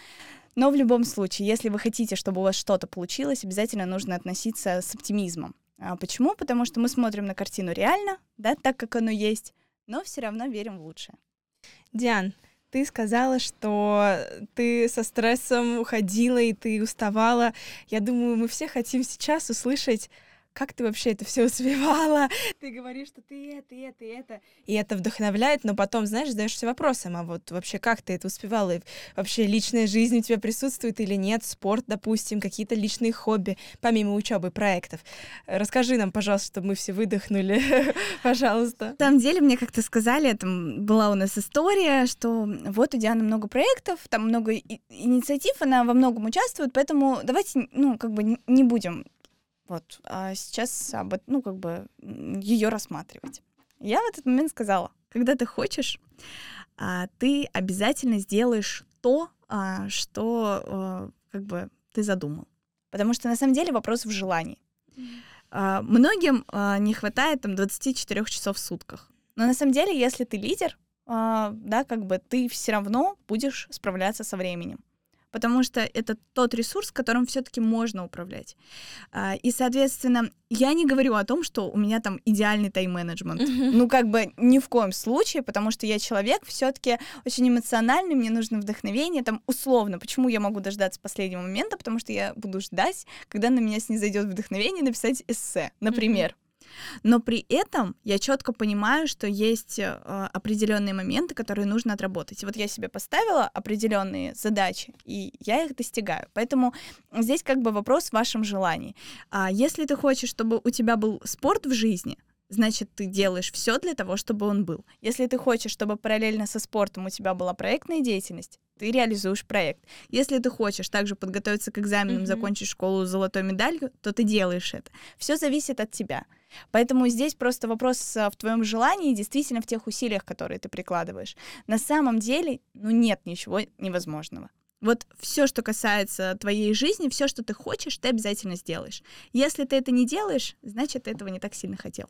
Но в любом случае, если вы хотите, чтобы у вас что-то получилось, обязательно нужно относиться с оптимизмом. А почему? Потому что мы смотрим на картину реально, да, так, как оно есть, но все равно верим в лучшее. Диан, ты сказала, что ты со стрессом уходила и ты уставала. Я думаю, мы все хотим сейчас услышать, как ты вообще это все успевала? Ты говоришь, что ты это, и это, и это. И это вдохновляет, но потом, знаешь, задаешься вопросом, а вот вообще как ты это успевала? И вообще личная жизнь у тебя присутствует или нет? Спорт, допустим, какие-то личные хобби, помимо учебы, проектов. Расскажи нам, пожалуйста, чтобы мы все выдохнули, пожалуйста. На самом деле, мне как-то сказали, там была у нас история, что вот у Дианы много проектов, там много инициатив, она во многом участвует, поэтому давайте, ну, как бы не будем вот, а сейчас об, ну, как бы ее рассматривать. Я в этот момент сказала, когда ты хочешь, а, ты обязательно сделаешь то, а, что а, как бы ты задумал. Потому что на самом деле вопрос в желании. Многим не хватает там 24 часов в сутках. Но на самом деле, если ты лидер, да, как бы ты все равно будешь справляться со временем потому что это тот ресурс, которым все-таки можно управлять. А, и, соответственно, я не говорю о том, что у меня там идеальный тайм-менеджмент. Mm-hmm. Ну, как бы ни в коем случае, потому что я человек все-таки очень эмоциональный, мне нужно вдохновение, там, условно. Почему я могу дождаться последнего момента? Потому что я буду ждать, когда на меня снизойдет вдохновение написать эссе, например. Mm-hmm. Но при этом я четко понимаю, что есть э, определенные моменты, которые нужно отработать. Вот я себе поставила определенные задачи, и я их достигаю. Поэтому здесь как бы вопрос в вашем желании. А если ты хочешь, чтобы у тебя был спорт в жизни, значит, ты делаешь все для того, чтобы он был. Если ты хочешь, чтобы параллельно со спортом у тебя была проектная деятельность, ты реализуешь проект. Если ты хочешь также подготовиться к экзаменам, mm-hmm. закончить школу с золотой медалью, то ты делаешь это. Все зависит от тебя. Поэтому здесь просто вопрос а, в твоем желании и действительно в тех усилиях, которые ты прикладываешь. На самом деле, ну нет ничего невозможного. Вот все, что касается твоей жизни, все, что ты хочешь, ты обязательно сделаешь. Если ты это не делаешь, значит, ты этого не так сильно хотел.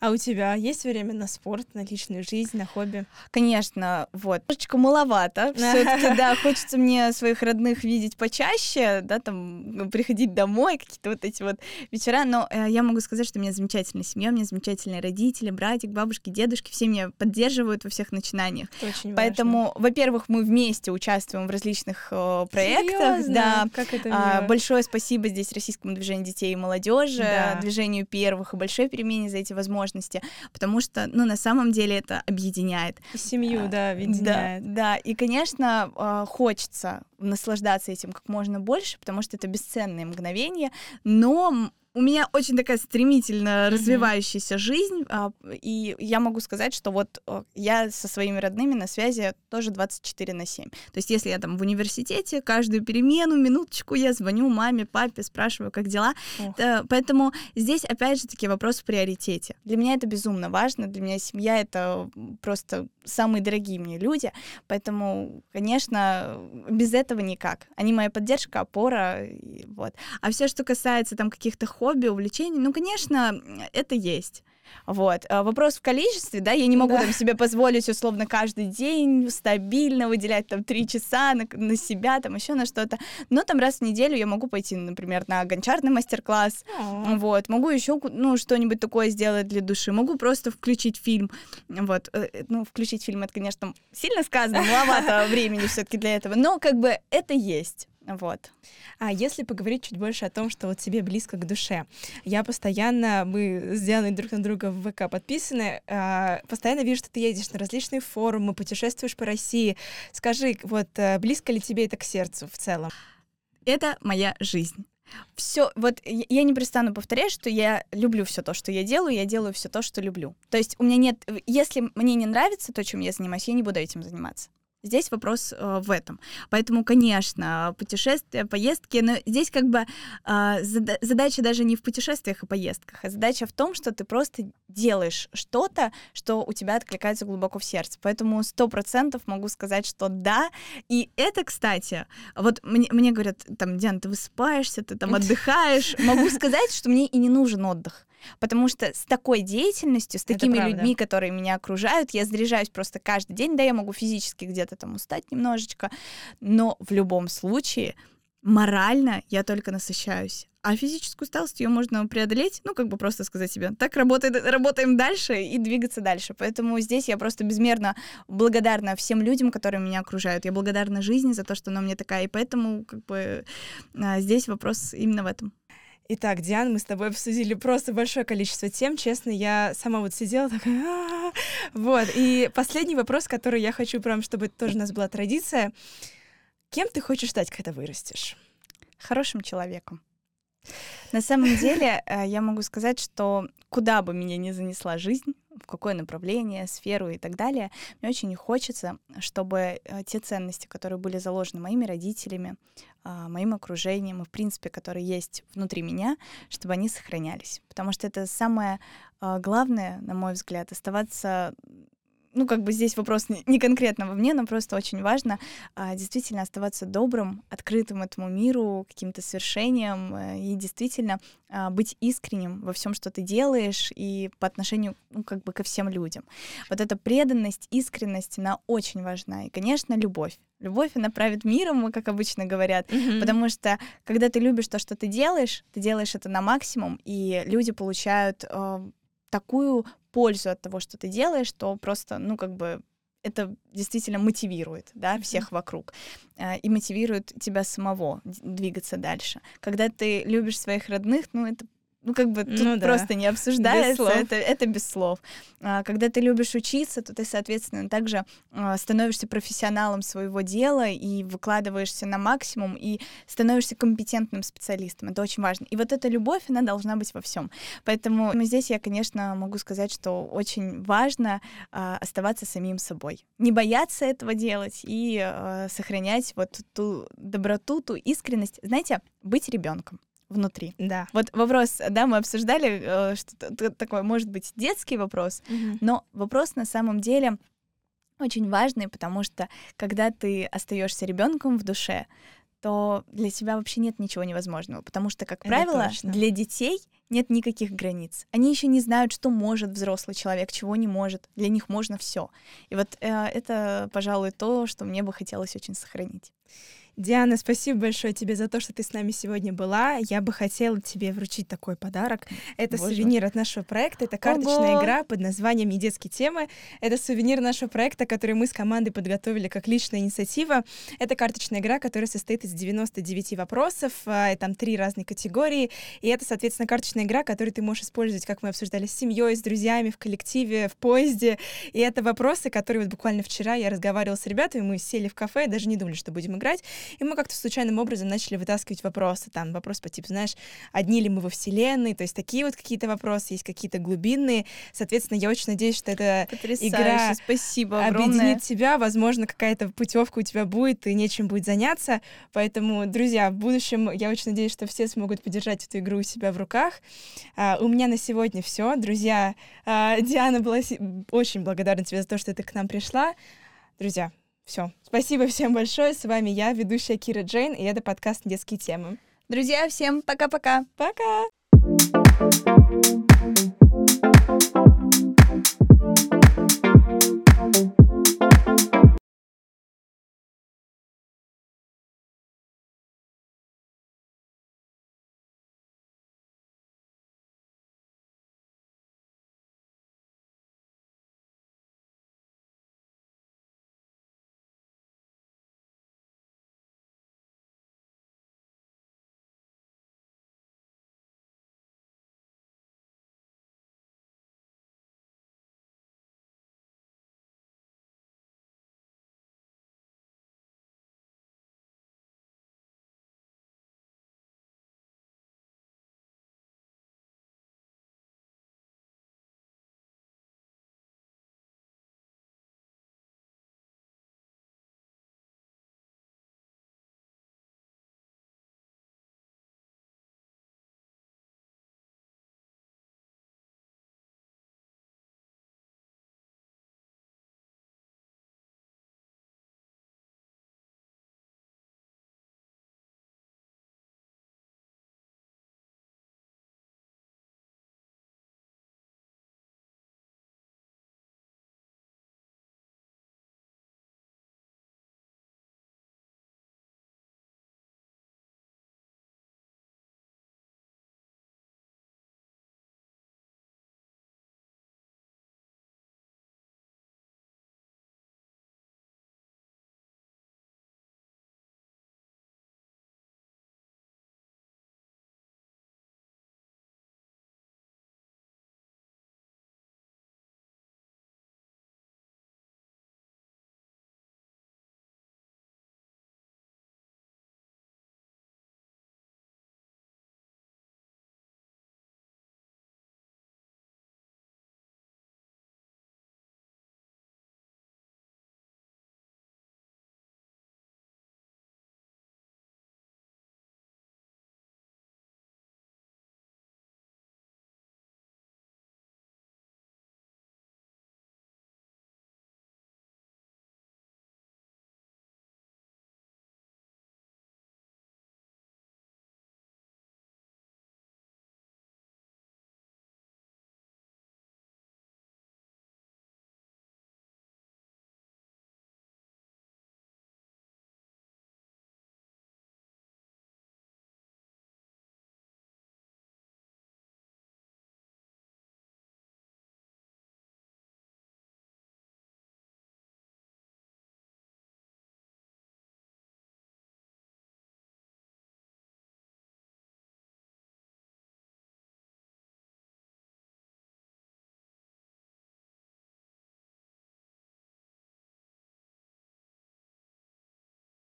А у тебя есть время на спорт, на личную жизнь, на хобби? Конечно, вот. Немножечко маловато. Все-таки, да, хочется мне своих родных видеть почаще, да, там, ну, приходить домой, какие-то вот эти вот вечера. Но э, я могу сказать, что у меня замечательная семья, у меня замечательные родители, братик, бабушки, дедушки, все меня поддерживают во всех начинаниях. Это очень Поэтому, во-первых, мы вместе участвуем в различных э, проектах. Серьезно? Да. Как это а, большое спасибо здесь Российскому движению детей и молодежи, да. движению первых и большой перемене за эти возможности возможности, потому что, ну, на самом деле это объединяет. Семью, а, да, объединяет. Да, да, и, конечно, а, хочется наслаждаться этим как можно больше, потому что это бесценные мгновения, но у меня очень такая стремительно mm-hmm. развивающаяся жизнь, а, и я могу сказать, что вот я со своими родными на связи тоже 24 на 7. То есть если я там в университете, каждую перемену, минуточку я звоню маме, папе, спрашиваю, как дела. Oh. Поэтому здесь, опять же таки, вопрос в приоритете. Для меня это безумно важно, для меня семья — это просто самые дорогие мне люди, поэтому, конечно, без этого никак. Они моя поддержка, опора, вот. А все, что касается там каких-то хобби, увлечений, ну, конечно, это есть. Вот. А вопрос в количестве, да, я не могу да. там себе позволить условно каждый день стабильно выделять там три часа на, на себя, там еще на что-то. Но там раз в неделю я могу пойти, например, на гончарный мастер-класс, вот. Могу еще, ну, что-нибудь такое сделать для души. Могу просто включить фильм, вот. Э, э, ну, включить фильм, это, конечно, сильно сказано, маловато времени все-таки для этого, но как бы это есть. Вот. А если поговорить чуть больше о том, что вот тебе близко к душе. Я постоянно, мы с Дианой друг на друга в ВК подписаны, э, постоянно вижу, что ты едешь на различные форумы, путешествуешь по России. Скажи, вот э, близко ли тебе это к сердцу в целом? Это моя жизнь. Все, вот я не перестану повторять, что я люблю все то, что я делаю, я делаю все то, что люблю. То есть у меня нет, если мне не нравится то, чем я занимаюсь, я не буду этим заниматься. Здесь вопрос э, в этом. Поэтому, конечно, путешествия, поездки, но здесь как бы э, зада- задача даже не в путешествиях и поездках, а задача в том, что ты просто делаешь что-то, что у тебя откликается глубоко в сердце. Поэтому сто процентов могу сказать, что да. И это, кстати, вот мне, мне говорят, там, Диана, ты высыпаешься, ты там отдыхаешь. Могу сказать, что мне и не нужен отдых. Потому что с такой деятельностью, с такими людьми, которые меня окружают, я заряжаюсь просто каждый день. Да, я могу физически где-то там устать немножечко, но в любом случае морально я только насыщаюсь. А физическую усталость ее можно преодолеть, ну, как бы просто сказать себе, так работает, работаем дальше и двигаться дальше. Поэтому здесь я просто безмерно благодарна всем людям, которые меня окружают. Я благодарна жизни за то, что она меня такая, и поэтому как бы а, здесь вопрос именно в этом. Итак, Диан, мы с тобой обсудили просто большое количество тем. Честно, я сама вот сидела такая... Вот, и последний вопрос, который я хочу прям, чтобы тоже у нас была традиция. Кем ты хочешь стать, когда вырастешь? Хорошим человеком. На самом деле, э, я могу сказать, что куда бы меня ни занесла жизнь, какое направление, сферу и так далее, мне очень хочется, чтобы э, те ценности, которые были заложены моими родителями, а, моим окружением и, в принципе, которые есть внутри меня, чтобы они сохранялись. Потому что это самое а, главное, на мой взгляд, оставаться ну, как бы здесь вопрос не конкретно во мне, но просто очень важно а, действительно оставаться добрым, открытым этому миру, каким-то свершением э, и действительно а, быть искренним во всем, что ты делаешь, и по отношению, ну, как бы ко всем людям. Вот эта преданность, искренность, она очень важна. И, конечно, любовь. Любовь, она правит миром, как обычно говорят, mm-hmm. потому что, когда ты любишь то, что ты делаешь, ты делаешь это на максимум, и люди получают э, такую пользу от того, что ты делаешь, то просто, ну, как бы это действительно мотивирует, да, всех вокруг э, и мотивирует тебя самого двигаться дальше. Когда ты любишь своих родных, ну, это ну, как бы тут ну, да. просто не обсуждается, это, это без слов. А, когда ты любишь учиться, то ты, соответственно, также а, становишься профессионалом своего дела и выкладываешься на максимум, и становишься компетентным специалистом. Это очень важно. И вот эта любовь, она должна быть во всем. Поэтому здесь я, конечно, могу сказать, что очень важно а, оставаться самим собой. Не бояться этого делать и а, сохранять вот ту доброту, ту искренность. Знаете, быть ребенком внутри. Да. Вот вопрос, да, мы обсуждали, э, что такое может быть детский вопрос, угу. но вопрос на самом деле очень важный, потому что когда ты остаешься ребенком в душе, то для тебя вообще нет ничего невозможного, потому что, как Это правило, точно. для детей нет никаких границ. Они еще не знают, что может взрослый человек, чего не может. Для них можно все. И вот э, это, пожалуй, то, что мне бы хотелось очень сохранить. Диана, спасибо большое тебе за то, что ты с нами сегодня была. Я бы хотела тебе вручить такой подарок. Это Боже. сувенир от нашего проекта. Это карточная Ого! игра под названием «Не детские темы». Это сувенир нашего проекта, который мы с командой подготовили как личная инициатива. Это карточная игра, которая состоит из 99 вопросов. А, там три разные категории. И это, соответственно, карточная игра, которую ты можешь использовать, как мы обсуждали, с семьей, с друзьями, в коллективе, в поезде. И это вопросы, которые вот буквально вчера я разговаривала с ребятами, мы сели в кафе, даже не думали, что будем играть. И мы как-то случайным образом начали вытаскивать вопросы. Там вопрос по типу, знаешь, одни ли мы во Вселенной, то есть такие вот какие-то вопросы, есть какие-то глубинные. Соответственно, я очень надеюсь, что эта игра Спасибо объединит тебя. Возможно, какая-то путевка у тебя будет, и нечем будет заняться. Поэтому, друзья, в будущем я очень надеюсь, что все смогут поддержать эту игру у себя в руках. А, у меня на сегодня все. Друзья, а, Диана была очень благодарна тебе за то, что ты к нам пришла. Друзья, все. Спасибо всем большое. С вами я, ведущая Кира Джейн, и это подкаст «Детские темы». Друзья, всем пока-пока. Пока! -пока. пока.